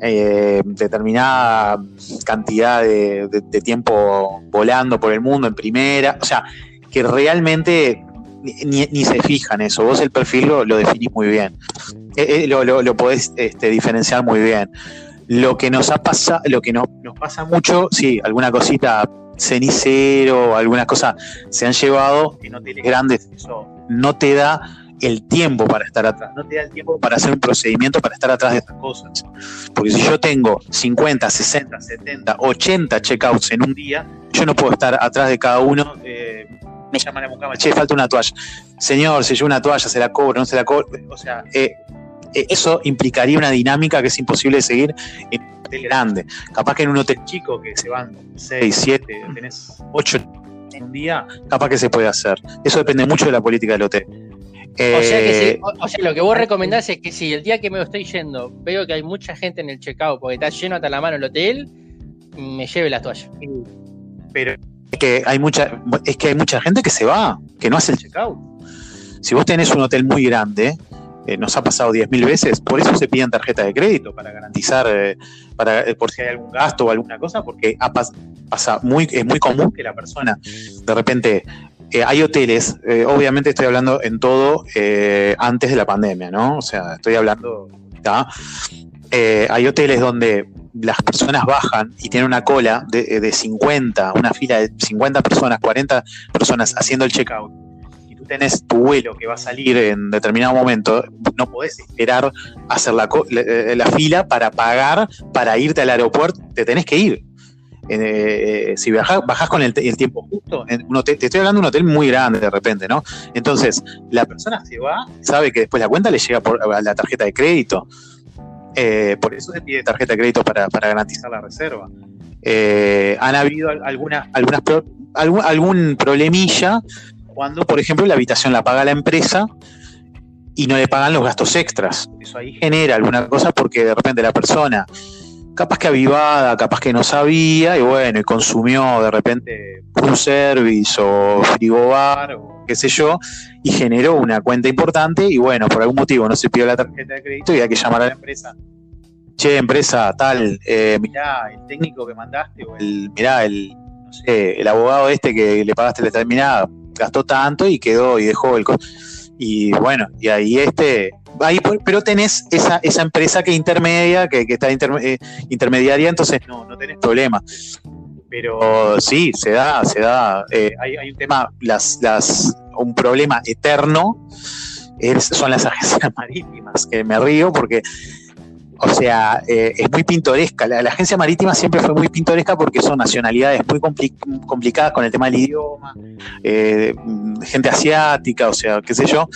eh, determinada cantidad de, tiempo volando por el mundo en primera. O sea, que realmente ni, se fijan eso. Vos el perfil lo, lo definís muy bien. Eh, eh, lo, lo, podés este, diferenciar muy bien. Lo que nos ha pasado, lo que nos, nos pasa mucho, sí, alguna cosita cenicero, algunas cosas se han llevado en hoteles grandes, eso no te da el tiempo para estar atrás, no te da el tiempo para hacer un procedimiento para estar atrás de estas cosas. Porque si yo tengo 50, 60, 70, 80 checkouts en un día, yo no puedo estar atrás de cada uno. Eh, me llaman a mucama, che, falta una toalla. Señor, si yo una toalla, se la cobro, no se la cobro. O sea, eh, eh, eso implicaría una dinámica que es imposible de seguir en un hotel grande. Capaz que en un hotel chico que se van 6, 7, tenés 8 en un día, capaz que se puede hacer. Eso depende mucho de la política del hotel. O sea, que Eh, sí, o, o sea, lo que vos recomendás es que si el día que me estoy yendo veo que hay mucha gente en el checkout porque está lleno hasta la mano el hotel, me lleve las toallas. pero es que hay mucha, es que hay mucha gente que se va, que no hace el checkout. Si vos tenés un hotel muy grande, eh, nos ha pasado 10.000 veces, por eso se piden tarjeta de crédito, para garantizar, eh, para, eh, por si hay algún gasto o alguna cosa, porque ha pas- pasa muy, es muy común que la persona de repente eh, hay hoteles, eh, obviamente estoy hablando en todo eh, antes de la pandemia, ¿no? O sea, estoy hablando, hay hoteles donde las personas bajan y tienen una cola de, de 50, una fila de 50 personas, 40 personas haciendo el checkout, y tú tenés tu vuelo que va a salir en determinado momento, no podés esperar hacer la, la, la fila para pagar, para irte al aeropuerto, te tenés que ir. Eh, si bajás, bajás con el, tiempo justo, te estoy hablando de un hotel muy grande de repente, ¿no? Entonces, la persona se va, sabe que después la cuenta le llega a la tarjeta de crédito. Eh, por eso se pide tarjeta de crédito para, para garantizar la reserva. Eh, han habido al- alguna, algunas pro- algún, algún problemilla cuando, por ejemplo, la habitación la paga la empresa y no le pagan los gastos extras. Eso ahí genera alguna cosa porque de repente la persona, capaz que avivada, capaz que no sabía, y bueno, y consumió de repente un service o frigobar o qué sé yo, y generó una cuenta importante y bueno, por algún motivo no se pidió la tarjeta de crédito y hay que llamar a la empresa. Che, empresa tal, eh, mirá, el técnico que mandaste o el, mirá, el, no sé, el abogado este que le pagaste la determinada gastó tanto y quedó y dejó el y bueno, y ahí este, por- pero tenés esa, esa empresa que intermedia, que, está eh, intermediaria, entonces no, no tenés problema. Pero sí, se da, se da. eh, hay, hay un tema, las, las, un problema eterno son las agencias marítimas, que me río porque, o sea, eh, es muy pintoresca. La, agencia marítima siempre fue muy pintoresca porque son nacionalidades muy compli- complicadas con el tema del idioma, eh, mm, gente asiática, o sea, qué sé yo.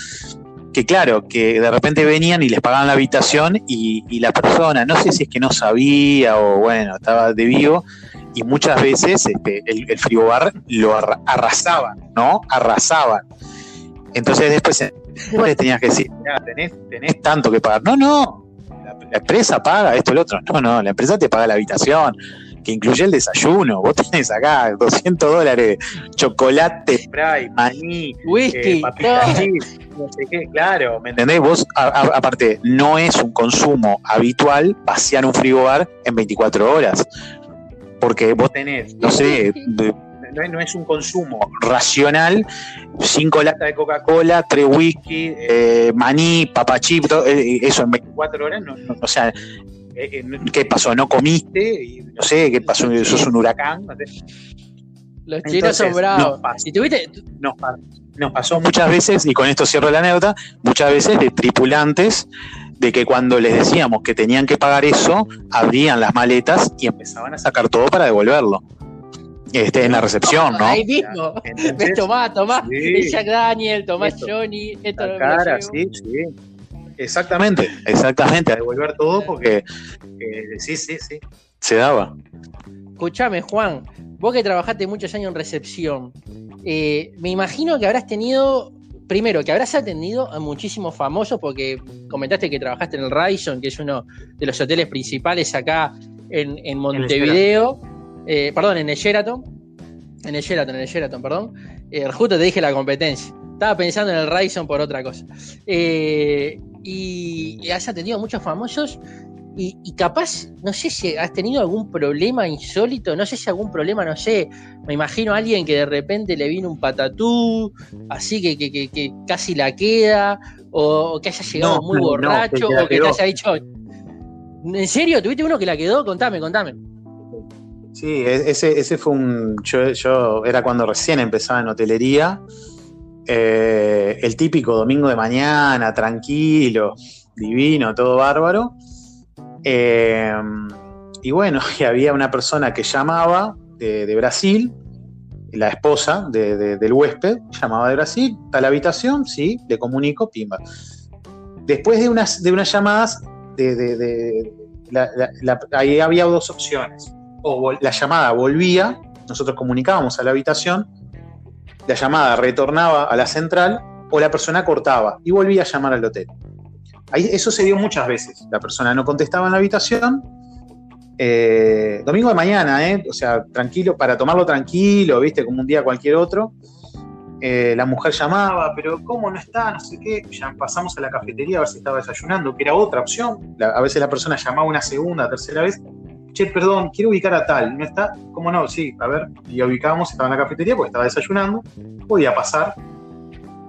Que claro, que de repente venían y les pagaban la habitación y, y la persona, no sé si es que no sabía o bueno, estaba de vivo, y muchas veces este, el, el frigobar lo arra- arrasaban, ¿no? Arrasaban. Entonces después le tenías que decir, "Mirá, tenés, tenés tanto que pagar. No, no, la, la empresa paga esto, el otro. No, no, la empresa te paga la habitación, que incluye el desayuno. Vos tenés acá 200 dólares, chocolate, spray, maní, Whisky, eh, no. sé qué, claro, ¿me entendés? Vos, a- a- aparte, no es un consumo habitual vaciar un frigobar en 24 horas. Porque vos tenés, no sé, de- no es, no es un consumo racional, cinco latas de Coca-Cola, tres whisky, eh, maní, papachip, todo, eh, eso en 24 horas, no, no- o sea, ¿qué pasó? ¿No comiste? Y no sé, ¿qué pasó? ¿Sos un huracán? No sé. Los chinos son bravos. no pasa. y tuviste, nos, pa- nos pasó muchas veces, y con esto cierro la anécdota, muchas veces de tripulantes de que cuando les decíamos que tenían que pagar eso, abrían las maletas y empezaban a sacar todo para devolverlo. Este, en la recepción, ¿no? ahí mismo. Entonces, tomá, tomá. Sí. Jack Daniel, tomá Esto. Johnny, esto la no me lo cara, llevo. sí, sí. Exactamente, exactamente, a devolver todo porque eh, sí, sí, sí, se daba. Escuchame, Juan, vos que trabajaste muchos años en recepción, eh, me imagino que habrás tenido, primero, que habrás atendido a muchísimos famosos, porque comentaste que trabajaste en el Radisson, que es uno de los hoteles principales acá en, en Montevideo, eh, perdón, en el Sheraton, en el Sheraton, en el Sheraton, perdón, Eh, justo te dije la competencia, estaba pensando en el Radisson por otra cosa. Eh, y, y has atendido a muchos famosos y, y capaz, no sé si has tenido algún problema insólito, no sé si algún problema, no sé, me imagino a alguien que de repente le vino un patatú, así que, que, que- que casi la queda, o, que haya llegado No, muy no, borracho, o que te haya dicho, ¿en serio? ¿Tuviste uno que la quedó? Contame, contame. Sí, e- ese, ese fue un. Yo, yo era cuando recién empezaba en hotelería. Eh, el típico domingo de mañana, tranquilo, divino, todo bárbaro. Eh, y bueno, y había una persona que llamaba de, Brasil, la esposa de- de- del huésped, llamaba de Brasil, está la habitación, sí, le comunico, pimba. Después de unas, de unas llamadas, ahí había dos opciones o la llamada volvía, nosotros comunicábamos a la habitación la llamada retornaba a la central o la persona cortaba y volvía a llamar al hotel. Ahí, eso se dio muchas veces. La persona no contestaba en la habitación. Eh, domingo de mañana, ¿eh? o sea, tranquilo, para tomarlo tranquilo, viste, como un día cualquier otro. Eh, la mujer llamaba, pero ¿cómo no está? No sé qué. Ya pasamos a la cafetería a ver si estaba desayunando, que era otra opción. a veces la persona llamaba una segunda, tercera vez. Che, perdón, quiero ubicar a tal. ¿No está? ¿Cómo no? Sí, a ver. Y ubicábamos, estaba en la cafetería porque estaba desayunando. Podía pasar.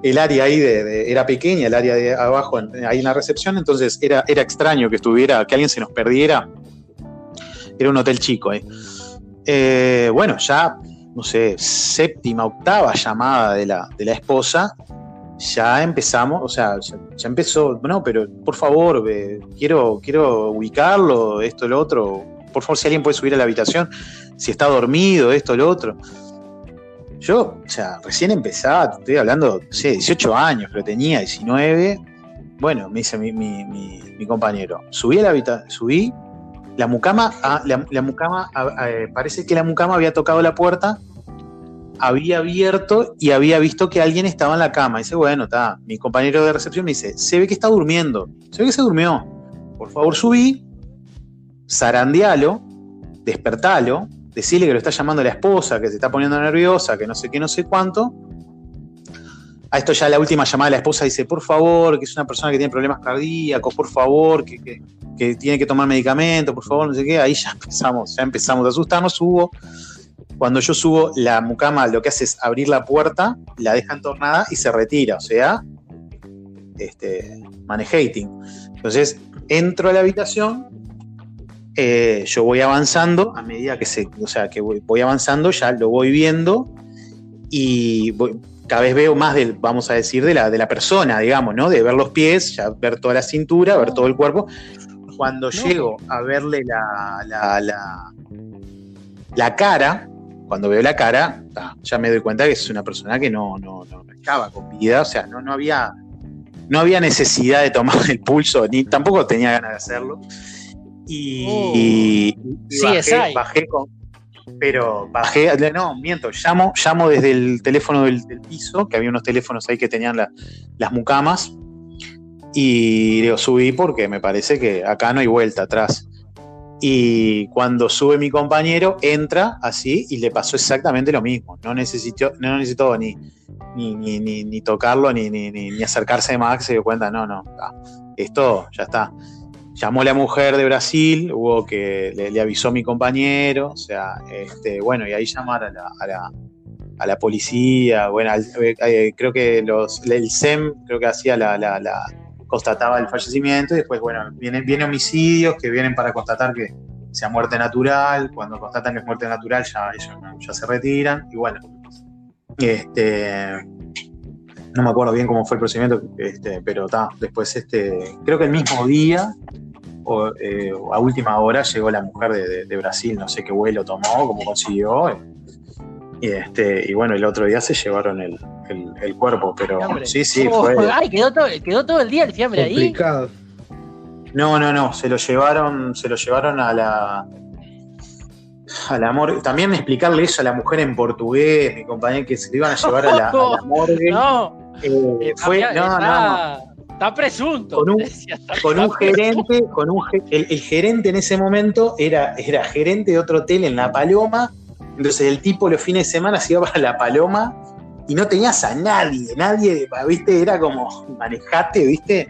El área ahí de, era pequeña, el área de abajo, ahí en la recepción, entonces era, era extraño que estuviera, que alguien se nos perdiera. Era un hotel chico ahí. Eh, bueno, ya no sé, séptima, octava llamada de la, de la esposa, ya empezamos, o sea, ya, empezó, no, pero por favor, quiero, quiero ubicarlo, esto, lo otro, por favor, si alguien puede subir a la habitación, si está dormido, esto, lo otro. Yo, o sea, recién empezaba, estoy hablando, no sé, 18 años, pero tenía 19. Bueno, me dice mi, compañero, subí a la habitación, subí, la mucama, la, mucama eh, parece que la mucama había tocado la puerta, había abierto y había visto que alguien estaba en la cama. dice, bueno, está. Mi compañero de recepción me dice, se ve que está durmiendo. Se ve que se durmió. Por favor, subí, zarandealo, despertalo, decirle que lo está llamando la esposa, que se está poniendo nerviosa, que no sé qué, no sé cuánto. A esto ya la última llamada de la esposa dice, por favor, que es una persona que tiene problemas cardíacos, por favor, que, tiene que tomar medicamentos, por favor, no sé qué. Ahí ya empezamos, ya empezamos a asustarnos, subo. Cuando yo subo, la mucama lo que hace es abrir la puerta, la deja entornada y se retira, o sea, este, manejating. Entonces, entro a la habitación, eh, yo voy avanzando, a medida que se, o sea, que voy, avanzando, ya lo voy viendo y voy, cada vez veo más del, vamos a decir, de la, de la persona, digamos, ¿no? De ver los pies, ya ver toda la cintura, ver todo el cuerpo. Cuando llego a verle la, la, cara, cuando veo la cara, ya me doy cuenta que es una persona que no, no, no, estaba con vida, o sea, no, no había no había necesidad de tomar el pulso, ni tampoco tenía ganas de hacerlo. Y, oh. bajé, bajé, con, pero bajé, no, miento, llamo, llamo desde el teléfono del, piso, que había unos teléfonos ahí que tenían las mucamas, y digo, subí porque me parece que acá no hay vuelta atrás. Y cuando sube mi compañero, entra así y le pasó exactamente lo mismo. No necesitó, no necesitó ni, ni, ni, ni, tocarlo, ni, ni, acercarse más, se dio cuenta, no, no, esto ya está llamó la mujer de Brasil, hubo que le, avisó mi compañero, o sea, este, bueno, y ahí llamar a la, a la, policía, bueno, eh, eh, creo que los, el SEM creo que hacía la, la, constataba el fallecimiento y después, bueno, vienen, vienen homicidios que vienen para constatar que sea muerte natural, cuando constatan que es muerte natural ya ellos ya se retiran y bueno, este no me acuerdo bien cómo fue el procedimiento, este, pero está, después este, creo que el mismo día eh, o, a última hora llegó la mujer de, Brasil, no sé qué vuelo tomó, cómo consiguió. Y, este, y bueno, el otro día se llevaron el, cuerpo, pero sí, sí, oh, fue. Ay, quedó todo, el día el fiambre ahí. No, no, no, se lo llevaron, se lo llevaron a la. Al amor, también explicarle eso a la mujer en portugués, mi compañero, que se lo iban a llevar a la, a morgue. No, eh, eh, fue, no, no. Está presunto. Con un, con un gerente, con un, el, gerente en ese momento era, era gerente de otro hotel en La Paloma. Entonces el tipo los fines de semana se iba para La Paloma y no tenías a nadie, nadie, viste, era como manejate, viste.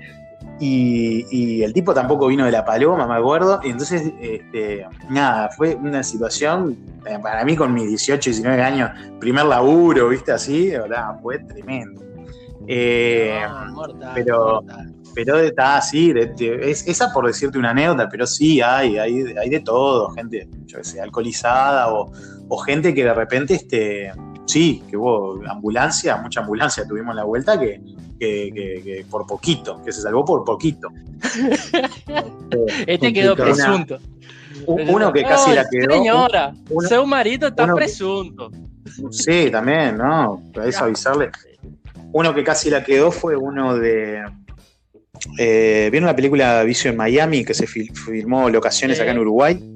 Y, el tipo tampoco vino de La Paloma, me acuerdo. Y entonces, este, nada, fue una situación, eh, para mí con mis 18, 19 años, primer laburo, viste, así, verdad, fue tremendo. Eh, pero, pero está así, es, esa por decirte una anécdota, pero sí hay, hay, hay de todo, gente, yo que sé, alcoholizada o, gente que de repente, este, sí, que hubo ambulancia, mucha ambulancia tuvimos en la vuelta que, que, por poquito, que se salvó por poquito. este quedó presunto. Uno que casi la quedó. Señora, un marido está presunto. Sí, también, ¿no? Eso avisarle. Uno que casi la quedó fue uno de. Eh, ¿Vieron la película Vicio en Miami que se filmó locaciones acá en Uruguay?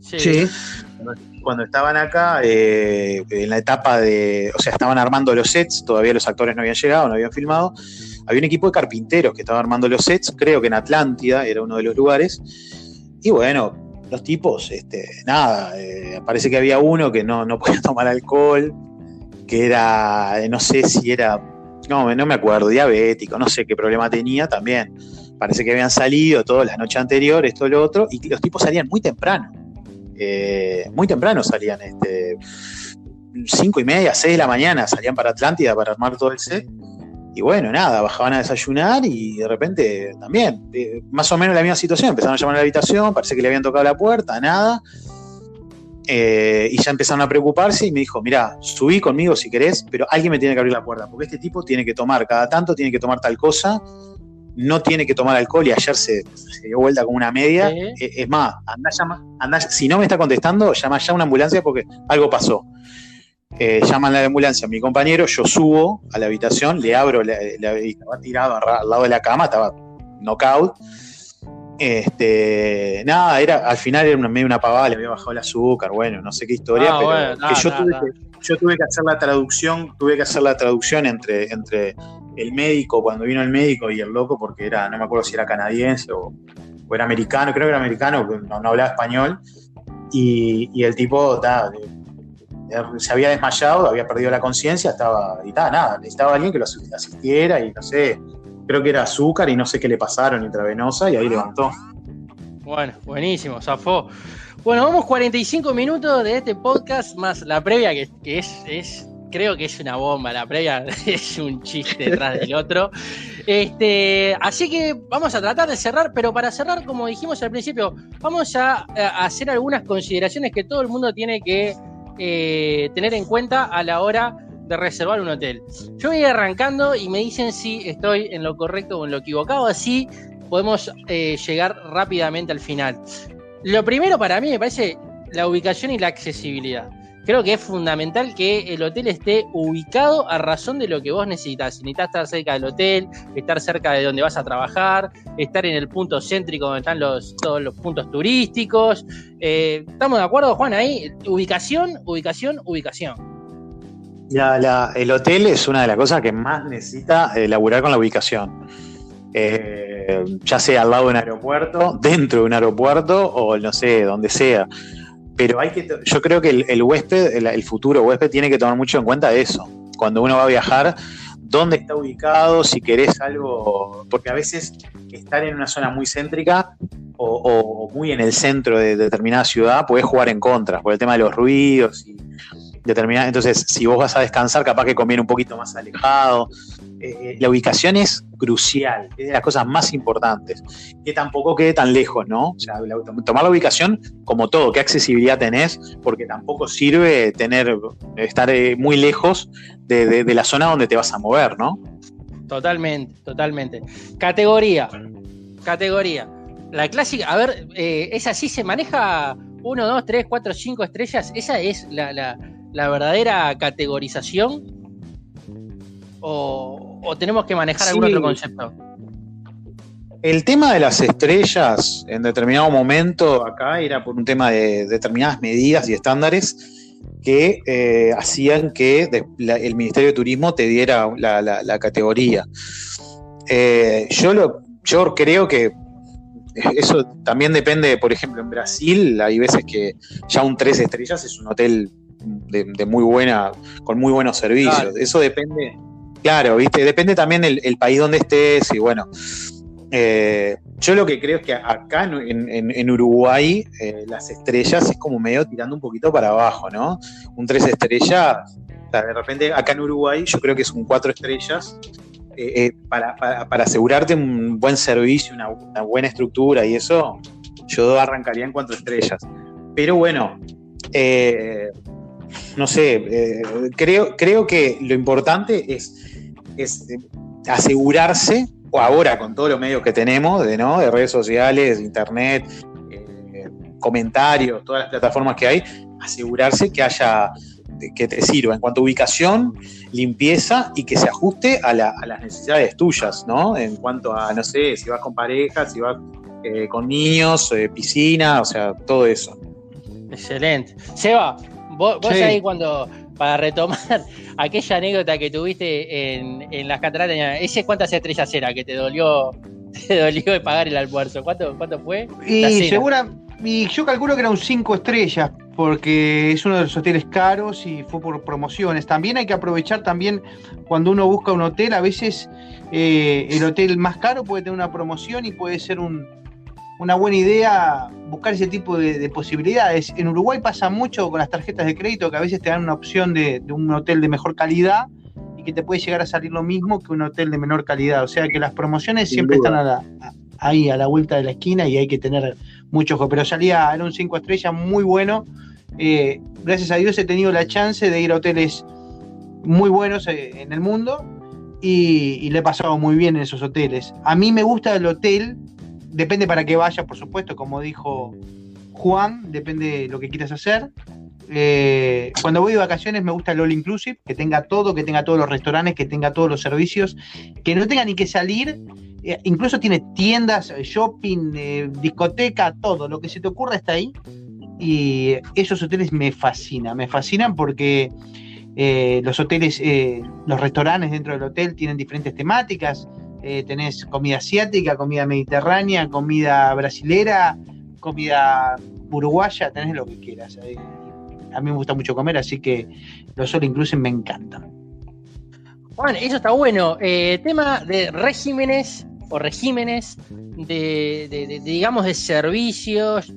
Sí. cuando estaban acá, eh, en la etapa de, o sea, estaban armando los sets, todavía los actores no habían llegado, no habían filmado, había un equipo de carpinteros que estaba armando los sets, creo que en Atlántida era uno de los lugares, y bueno, los tipos, este, nada, eh, parece que había uno que no, no podía tomar alcohol, que era, no sé si era, no, no me acuerdo, diabético, no sé qué problema tenía también. Parece que habían salido todas las noches anteriores, esto, lo otro, y los tipos salían muy temprano. Eh, muy temprano salían, este, cinco y media, seis de la mañana, salían para Atlántida para armar todo el set. Y bueno, nada, bajaban a desayunar y de repente también, eh, más o menos la misma situación, empezaron a llamar a la habitación, parece que le habían tocado la puerta, nada. Eh, y ya empezaron a preocuparse y me dijo, mira, subí conmigo si querés, pero alguien me tiene que abrir la puerta, porque este tipo tiene que tomar, cada tanto tiene que tomar tal cosa, no tiene que tomar alcohol y ayer se, dio vuelta como una media. Eh, es más, anda, llama, anda, si no me está contestando, llama ya a una ambulancia porque algo pasó. Eh, llaman a la ambulancia a mi compañero, yo subo a la habitación, le abro, la, estaba tirado al lado de la cama, estaba knockout. Este, nada, era, al final era una, medio una pavada, le había bajado el azúcar, bueno, no sé qué historia, ah, pero que yo, tuve que, yo tuve que hacer la traducción, tuve que hacer la traducción entre, entre el médico, cuando vino el médico y el loco, porque era, no me acuerdo si era canadiense o, era americano, creo que era americano, no, hablaba español, y, el tipo se había desmayado, había perdido la conciencia, estaba, y nada, necesitaba alguien que lo asistiera y no sé, creo que era azúcar y no sé qué le pasaron intravenosa y ahí levantó. Bueno, buenísimo, zafó. Bueno, vamos 45 minutos de este podcast más la previa que, es, es creo que es una bomba. La previa es un chiste detrás del otro. Este, así que vamos a tratar de cerrar, pero para cerrar, como dijimos al principio, vamos a, hacer algunas consideraciones que todo el mundo tiene que eh, tener en cuenta a la hora de reservar un hotel. Yo voy arrancando y me dicen si estoy en lo correcto o en lo equivocado, así podemos eh, llegar rápidamente al final. Lo primero para mí me parece la ubicación y la accesibilidad creo que es fundamental que el hotel esté ubicado a razón de lo que vos necesitas. Si necesitas estar cerca del hotel, estar cerca de donde vas a trabajar, estar en el punto céntrico donde están todos los puntos turísticos. Eh, ¿Estamos de acuerdo, Juan? Ahí, ubicación, ubicación, ubicación. Ya, el hotel es una de las cosas que más necesita elaborar con la ubicación. Eh, ya sea al lado de un aeropuerto, dentro de un aeropuerto o no sé, donde sea pero hay que, yo creo que el, huésped, el, futuro huésped, tiene que tomar mucho en cuenta eso. Cuando uno va a viajar, dónde está ubicado, si querés algo, porque a veces estar en una zona muy céntrica o, muy en el centro de determinada ciudad puede jugar en contra, por el tema de los ruidos y determinada. Entonces, si vos vas a descansar, capaz que conviene un poquito más alejado. Eh, la ubicación es crucial, es de las cosas más importantes. Que tampoco quede tan lejos, ¿no? O sea, tomar la ubicación como todo, qué accesibilidad tenés, porque tampoco sirve tener, estar eh, muy lejos de, la zona donde te vas a mover, ¿no? Totalmente, totalmente. Categoría, categoría. La clásica, a ver, eh, ¿esa sí se maneja 1, 2, 3, 4, 5 estrellas? ¿Esa es la verdadera categorización? o, tenemos que manejar algún otro concepto? El tema de las estrellas en determinado momento acá era por un tema de determinadas medidas y estándares que eh, hacían que el Ministerio de Turismo te diera la, categoría. Eh, yo, lo, yo creo que eso también depende, por ejemplo, en Brasil hay veces que ya un tres estrellas es un hotel de, muy buena, con muy buenos servicios. Eso depende Claro, viste, depende también el, país donde estés y bueno. Eh, yo lo que creo es que acá en, Uruguay eh, las estrellas es como medio tirando un poquito para abajo, ¿no? Un tres estrellas, de repente acá en Uruguay yo creo que es un cuatro estrellas eh, para, asegurarte un buen servicio, una, buena estructura y eso, yo arrancaría en cuatro estrellas. Pero bueno, no sé, creo, creo que lo importante es eh, asegurarse, o ahora con todos los medios que tenemos, de, ¿no? de redes sociales, internet, eh, comentarios, todas las plataformas que hay, asegurarse que haya que te sirva en cuanto a ubicación, limpieza y que se ajuste a, las necesidades tuyas, ¿no? En cuanto a, no sé, si vas con pareja, si vas eh, con niños, piscina, o sea, todo eso. Excelente. Seba, vos, vos Sí. ahí cuando, para retomar aquella anécdota que tuviste en, en las cataratas, ¿ese cuántas estrellas era que te dolió, te dolió pagar el almuerzo? ¿Cuánto, cuánto fue? Y segura, y yo calculo que era un 5 estrellas, porque es uno de los hoteles caros y fue por promociones. También hay que aprovechar también cuando uno busca un hotel, a veces eh, el hotel más caro puede tener una promoción y puede ser un- una buena idea buscar ese tipo de, de posibilidades. En Uruguay pasa mucho con las tarjetas de crédito que a veces te dan una opción de, de un hotel de mejor calidad y que te puede llegar a salir lo mismo que un hotel de menor calidad. O sea que las promociones Sin siempre duda. están a la- a- ahí a la vuelta de la esquina y hay que tener mucho ojo. Pero salía, era un 5 estrellas muy bueno. Eh, gracias a Dios he tenido la chance de ir a hoteles muy buenos eh, en el mundo y, y le he pasado muy bien en esos hoteles. A mí me gusta el hotel, depende para qué vayas, por supuesto, como dijo Juan, depende de lo que quieras hacer. Eh, cuando voy de vacaciones me gusta el all inclusive, que tenga todo, que tenga todos los restaurantes, que tenga todos los servicios, que no tenga ni que salir. eh, incluso tiene tiendas, eh, shopping, discoteca, todo, lo que se te ocurra está ahí. Y esos hoteles me fascinan, me fascinan porque los hoteles, los restaurantes dentro del hotel tienen diferentes temáticas. Eh, tenés comida asiática, comida mediterránea, comida brasilera, comida uruguaya, tenés lo que quieras. Eh, a mí me gusta mucho comer, así que los all inclusive me encantan. Juan, eso está bueno. Eh, tema de regímenes o regímenes de, de- digamos, de servicios.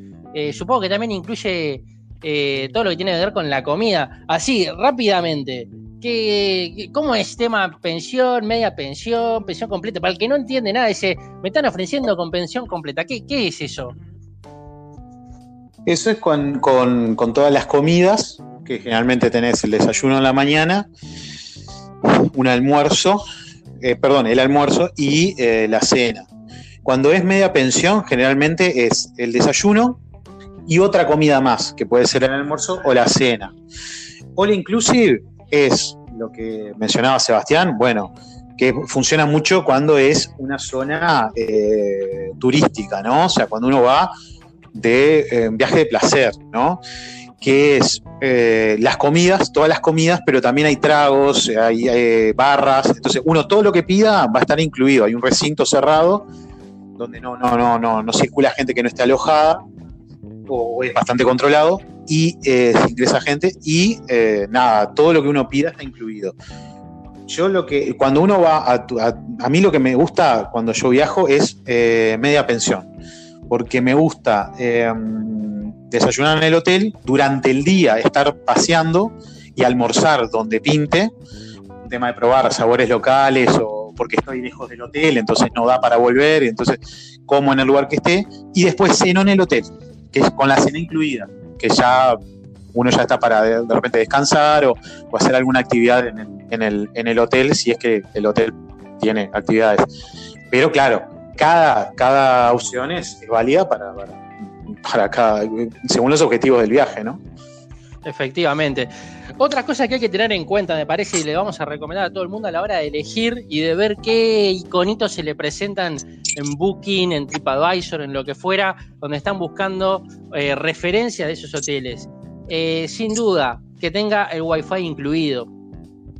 Supongo que también incluye todo lo que tiene que ver con la comida. Así, rápidamente. ¿Qué, qué- ¿Cómo es tema pensión, media pensión, pensión completa? Para el que no entiende nada, dice, me están ofreciendo con pensión completa. ¿Qué, qué es eso? Eso es con, con- con todas las comidas, que generalmente tenés el desayuno en la mañana, un almuerzo, eh, perdón, el almuerzo y eh, la cena. Cuando es media pensión, generalmente es el desayuno y otra comida más, que puede ser el almuerzo o la cena. All inclusive es lo que mencionaba Sebastián, bueno, que funciona mucho cuando es una zona eh, turística, ¿no? O sea, cuando uno va de eh, viaje de placer, ¿no? Que es eh, las comidas, todas las comidas, pero también hay tragos, hay eh, barras. Entonces, uno todo lo que pida va a estar incluido. Hay un recinto cerrado donde no, no, no, no, no circula gente que no esté alojada es bastante controlado y eh, se ingresa gente y eh, nada, todo lo que uno pida está incluido. Yo lo que, cuando uno va a, a, mí lo que me gusta cuando yo viajo es eh, media pensión porque me gusta eh, desayunar en el hotel, durante el día estar paseando y almorzar donde pinte, tema de probar sabores locales o porque estoy lejos del hotel, entonces no da para volver, entonces como en el lugar que esté, y después ceno en el hotel, que es con la cena incluida, que ya uno ya está para de, repente descansar o, hacer alguna actividad en el, en, el, en el hotel, si es que el hotel tiene actividades. Pero claro, cada, cada opción es, es válida para, para, para cada, según los objetivos del viaje, ¿no? Efectivamente. Otra cosa que hay que tener en cuenta, me parece, y le vamos a recomendar a todo el mundo a la hora de elegir y de ver qué iconitos se le presentan en Booking, en TripAdvisor, en lo que fuera, donde están buscando eh, referencias de esos hoteles. Eh, sin duda, que tenga el Wi-Fi incluido.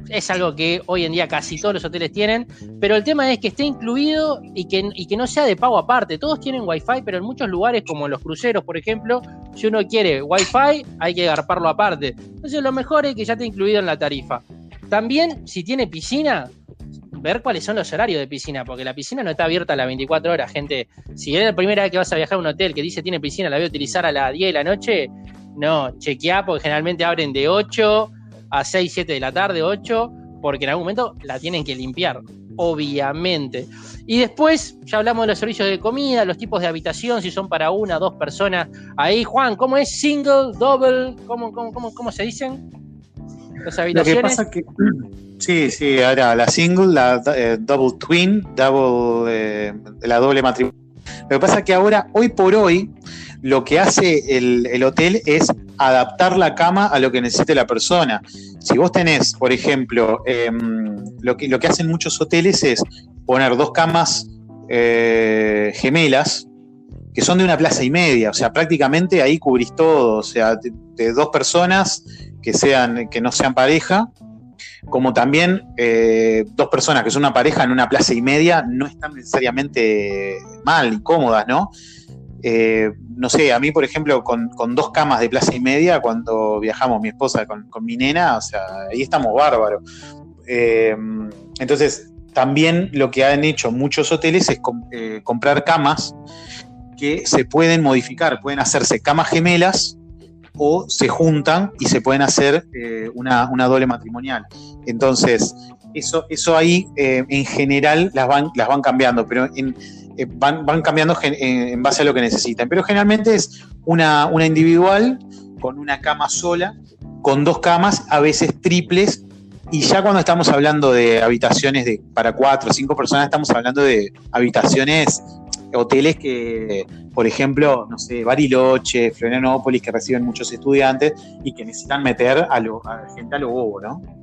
Es algo que hoy en día casi todos los hoteles tienen, pero el tema es que esté incluido y que, y que no sea de pago aparte. Todos tienen Wi-Fi, pero en muchos lugares, como los cruceros, por ejemplo, si uno quiere Wi-Fi, hay que agarparlo aparte. Entonces, lo mejor es que ya esté incluido en la tarifa. También, si tiene piscina, ver cuáles son los horarios de piscina, porque la piscina no está abierta a las 24 horas, gente. Si es la primera vez que vas a viajar a un hotel que dice tiene piscina, la voy a utilizar a las 10 de la noche, no, chequeá, porque generalmente abren de 8 a 6, 7 de la tarde, 8, porque en algún momento la tienen que limpiar, obviamente. Y después, ya hablamos de los servicios de comida, los tipos de habitación, si son para una, dos personas. Ahí, Juan, ¿cómo es single, double? ¿Cómo, cómo, cómo, cómo se dicen? Las Lo que habitaciones. pasa que. Sí, sí, ahora la single, la eh, double twin, double, eh, la doble matrimonio. Lo que pasa que ahora, hoy por hoy, lo que hace el, el hotel es adaptar la cama a lo que necesite la persona. Si vos tenés, por ejemplo, em, lo, que, lo que hacen muchos hoteles es poner dos camas eh, gemelas que son de una plaza y media, o sea, prácticamente ahí cubrís todo, o sea, de, dos personas que, sean, que no sean pareja, como también eh, dos personas que son una pareja en una plaza y media no están necesariamente mal, incómodas, ¿no? Eh, no sé, a mí, por ejemplo, con, dos camas de plaza y media, cuando viajamos mi esposa con, mi nena, o sea, ahí estamos bárbaros. Eh, entonces, también lo que han hecho muchos hoteles es comprar camas que se pueden modificar, pueden hacerse camas gemelas o se juntan y se pueden hacer eh, una, doble matrimonial. Entonces, eso, eso ahí eh, en general las van, las van cambiando, pero en, eh, van, cambiando en, base a lo que necesitan. Pero generalmente es una, una individual con una cama sola, con dos camas, a veces triples, y ya cuando estamos hablando de habitaciones de, para cuatro o cinco personas, estamos hablando de habitaciones hoteles que, por ejemplo, no sé, Bariloche, Florianópolis, que reciben muchos estudiantes y que necesitan meter a, lo, a gente a lo bobo, ¿no?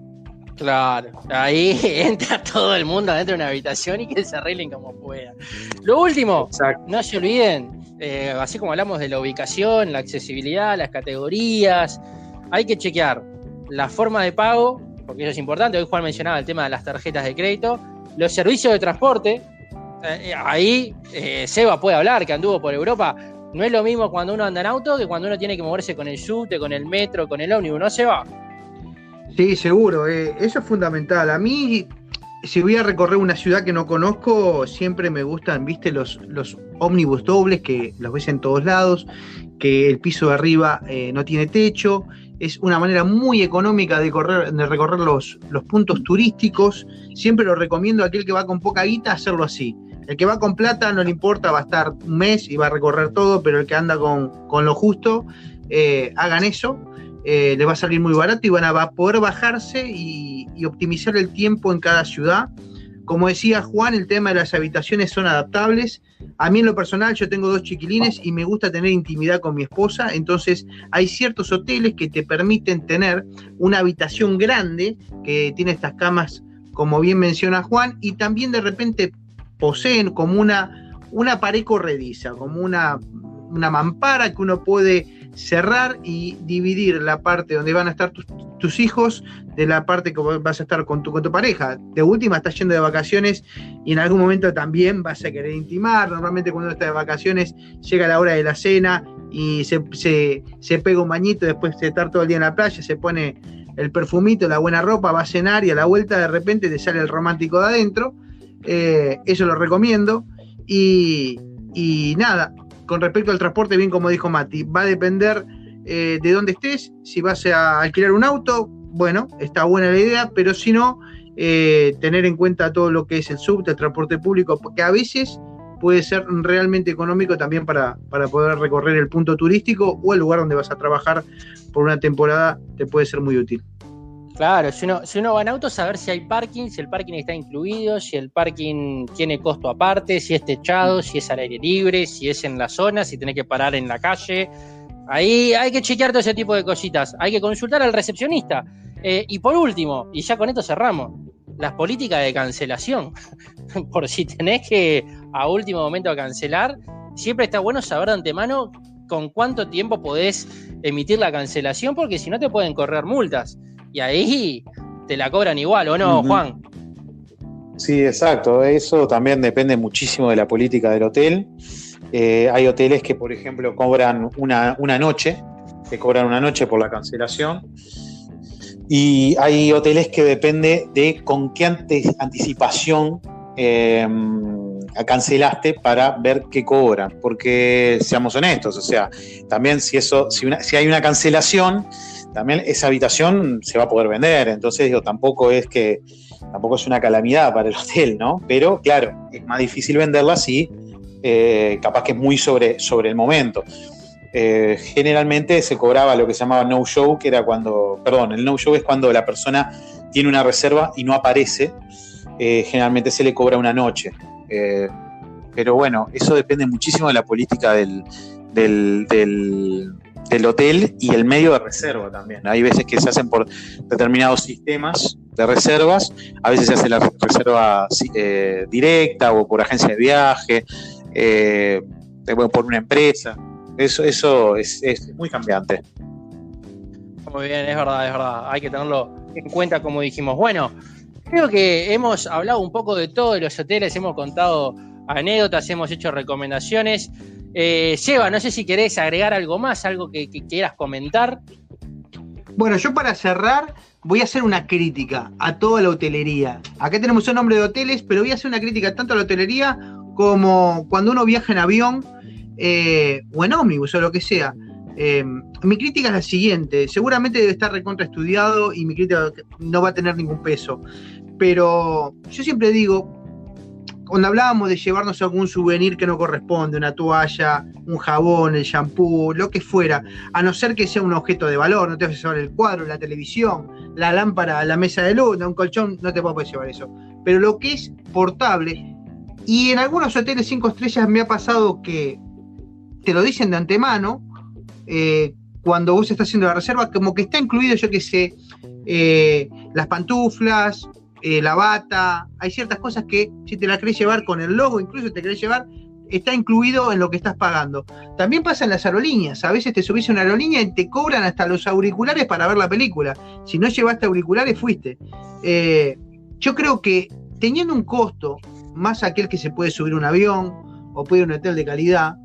Claro, ahí entra todo el mundo adentro de una habitación y que se arreglen como puedan. Lo último, no se olviden, eh, así como hablamos de la ubicación, la accesibilidad, las categorías, hay que chequear la forma de pago, porque eso es importante. Hoy Juan mencionaba el tema de las tarjetas de crédito, los servicios de transporte, eh, ahí eh, Seba puede hablar, que anduvo por Europa. No es lo mismo cuando uno anda en auto que cuando uno tiene que moverse con el subte, con el metro, con el ómnibus, ¿no, Seba? Sí, seguro. Eh, eso es fundamental. A mí, si voy a recorrer una ciudad que no conozco, siempre me gustan, viste, los, los ómnibus dobles que los ves en todos lados, que el piso de arriba no tiene techo. Es una manera muy económica de, correr, de recorrer los, los puntos turísticos. Siempre lo recomiendo a aquel que va con poca guita hacerlo así el que va con plata no le importa, va a estar un mes y va a recorrer todo, pero el que anda con, lo justo, eh, hagan eso, eh, le va a salir muy barato y van a, poder bajarse y, optimizar el tiempo en cada ciudad. Como decía Juan, el tema de las habitaciones son adaptables. A mí en lo personal yo tengo dos chiquilines y me gusta tener intimidad con mi esposa, entonces hay ciertos hoteles que te permiten tener una habitación grande que tiene estas camas, como bien menciona Juan, y también de repente poseen como una, una pared corrediza, como una, una mampara que uno puede cerrar y dividir la parte donde van a estar tus, hijos de la parte que vas a estar con tu, con tu pareja. De última, estás yendo de vacaciones y en algún momento también vas a querer intimar. Normalmente cuando uno está de vacaciones llega la hora de la cena y se, se, pega un bañito, después de estar todo el día en la playa, se pone el perfumito, la buena ropa, va a cenar y a la vuelta de repente te sale el romántico de adentro eh, eso lo recomiendo. Y, nada, con respecto al transporte, bien como dijo Mati, va a depender eh, de dónde estés. Si vas a alquilar un auto, bueno, está buena la idea, pero si no, eh, tener en cuenta todo lo que es el subte, el transporte público, porque a veces puede ser realmente económico también para, para poder recorrer el punto turístico o el lugar donde vas a trabajar por una temporada, te puede ser muy útil. Claro, si uno, si uno va en auto, saber si hay parking, si el parking está incluido, si el parking tiene costo aparte, si es techado, si es al aire libre, si es en la zona, si tiene que parar en la calle. Ahí hay que chequear todo ese tipo de cositas. Hay que consultar al recepcionista. Eh, y por último, y ya con esto cerramos, las políticas de cancelación. por si tenés que a último momento cancelar, siempre está bueno saber de antemano con cuánto tiempo podés emitir la cancelación, porque si no te pueden correr multas y ahí te la cobran igual, ¿o no, Juan? Sí, exacto. Eso también depende muchísimo de la política del hotel. Eh, hay hoteles que, por ejemplo, cobran una, noche, que cobran una noche por la cancelación. Y hay hoteles que depende de con qué anticipación em, cancelaste para ver qué cobran. Porque seamos honestos, o sea, también si eso, si, si hay una cancelación, también esa habitación se va a poder vender, entonces digo, tampoco es que, tampoco es una calamidad para el hotel, ¿no? Pero claro, es más difícil venderla si eh, capaz que es muy sobre, sobre el momento. Eh, generalmente se cobraba lo que se llamaba no show, que era cuando, perdón, el no show es cuando la persona tiene una reserva y no aparece, eh, generalmente se le cobra una noche. pero bueno, eso depende muchísimo de la política del del hotel y el medio de reserva también. Hay veces que se hacen por determinados sistemas de reservas, a veces se hace la reserva eh, directa o por agencia de viaje. Eh, por una empresa. Eso, eso es, es muy cambiante. Muy bien, es verdad, es verdad. Hay que tenerlo en cuenta, como dijimos. Bueno, creo que hemos hablado un poco de todo de los hoteles, hemos contado anécdotas, hemos hecho recomendaciones. Eh, Seba, no sé si querés agregar algo más, algo que, quieras comentar. Bueno, yo para cerrar voy a hacer una crítica a toda la hotelería. Acá tenemos un nombre de hoteles, pero voy a hacer una crítica tanto a la hotelería como cuando uno viaja en avión eh, o en ómnibus o lo que sea. Eh, mi crítica es la siguiente, seguramente debe estar recontraestudiado y mi crítica no va a tener ningún peso, pero yo siempre digo, cuando hablábamos de llevarnos algún souvenir que no corresponde, una toalla, un jabón, el shampoo, lo que fuera, a no ser que sea un objeto de valor, no te vas a llevar el cuadro, la televisión, la lámpara, la mesa de luz, un colchón, no te puedes llevar eso. Pero lo que es portable, y en algunos hoteles cinco estrellas me ha pasado que te lo dicen de antemano, eh, cuando vos estás haciendo la reserva, como que está incluido, yo qué sé, eh, las pantuflas, eh, la bata, hay ciertas cosas que si te la querés llevar con el logo, incluso te querés llevar, está incluido en lo que estás pagando. También pasa en las aerolíneas, a veces te subís a una aerolínea y te cobran hasta los auriculares para ver la película. Si no llevaste auriculares, fuiste. yo creo que teniendo un costo, más aquel que se puede subir un avión o puede ir un hotel de calidad,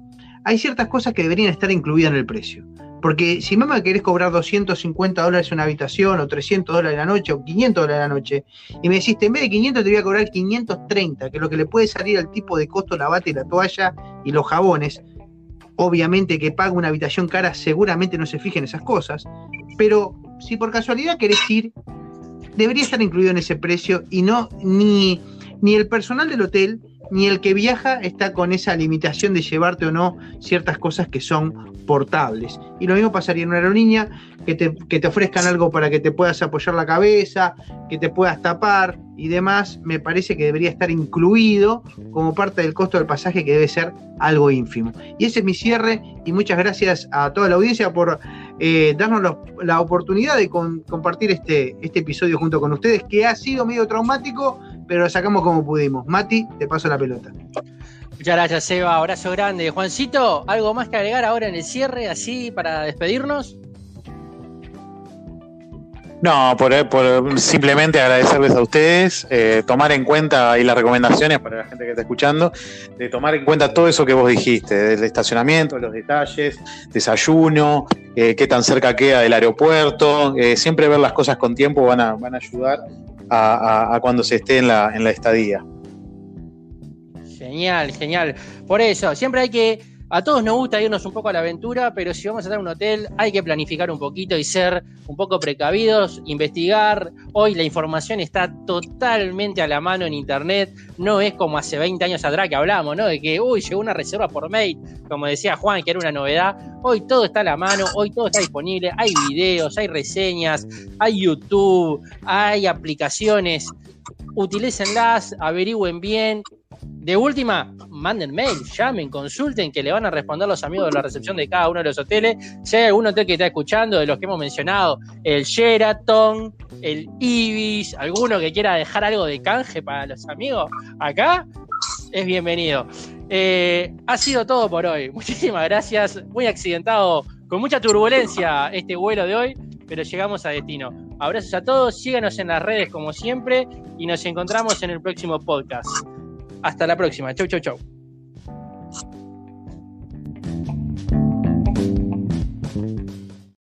hay ciertas cosas que deberían estar incluidas en el precio. Porque si me querés cobrar 250 dólares una habitación, o 300 dólares la noche, o 500 dólares la noche, y me decís, en vez de 500 te voy a cobrar 530, que es lo que le puede salir al tipo de costo la bata y la toalla y los jabones, obviamente que paga una habitación cara seguramente no se fije esas cosas, pero si por casualidad querés ir, debería estar incluido en ese precio y no ni, ni el personal del hotel ni el que viaja está con esa limitación de llevarte o no ciertas cosas que son portables. Y lo mismo pasaría en una aerolínea, que te, que te ofrezcan algo para que te puedas apoyar la cabeza, que te puedas tapar y demás, me parece que debería estar incluido como parte del costo del pasaje que debe ser algo ínfimo. Y ese es mi cierre y muchas gracias a toda la audiencia por eh, darnos la oportunidad de compartir este, este episodio junto con ustedes, que ha sido medio traumático, pero lo sacamos como pudimos. Mati, te paso la pelota. Muchas gracias, Eva. Abrazo grande. Juancito, ¿algo más que agregar ahora en el cierre, así, para despedirnos? No, por, simplemente agradecerles a ustedes, eh, tomar en cuenta y las recomendaciones para la gente que está escuchando, de tomar en cuenta todo eso que vos dijiste, del estacionamiento, los detalles, desayuno, eh, qué tan cerca queda del aeropuerto, eh, siempre ver las cosas con tiempo van a, van a ayudar a, cuando se esté en la, en la estadía. Genial, genial. Por eso, siempre hay que a todos nos gusta irnos un poco a la aventura, pero si vamos a estar en un hotel hay que planificar un poquito y ser un poco precavidos, investigar. Hoy la información está totalmente a la mano en internet, no es como hace 20 años atrás que hablamos, ¿no? De que, uy, llegó una reserva por mail, como decía Juan, que era una novedad. Hoy todo está a la mano, hoy todo está disponible, hay videos, hay reseñas, hay YouTube, hay aplicaciones. Utilícenlas, averigüen bien, de última, manden mail, llamen, consulten, que le van a responder los amigos de la recepción de cada uno de los hoteles. Si hay algún hotel que está escuchando, de los que hemos mencionado, el Sheraton, el Ibis, alguno que quiera dejar algo de canje para los amigos acá, es bienvenido. Eh, ha sido todo por hoy. Muchísimas gracias. Muy accidentado, con mucha turbulencia este vuelo de hoy, pero llegamos a destino. Abrazos a todos, síganos en las redes como siempre y nos encontramos en el próximo podcast. Hasta la próxima. Chau, chau, chau.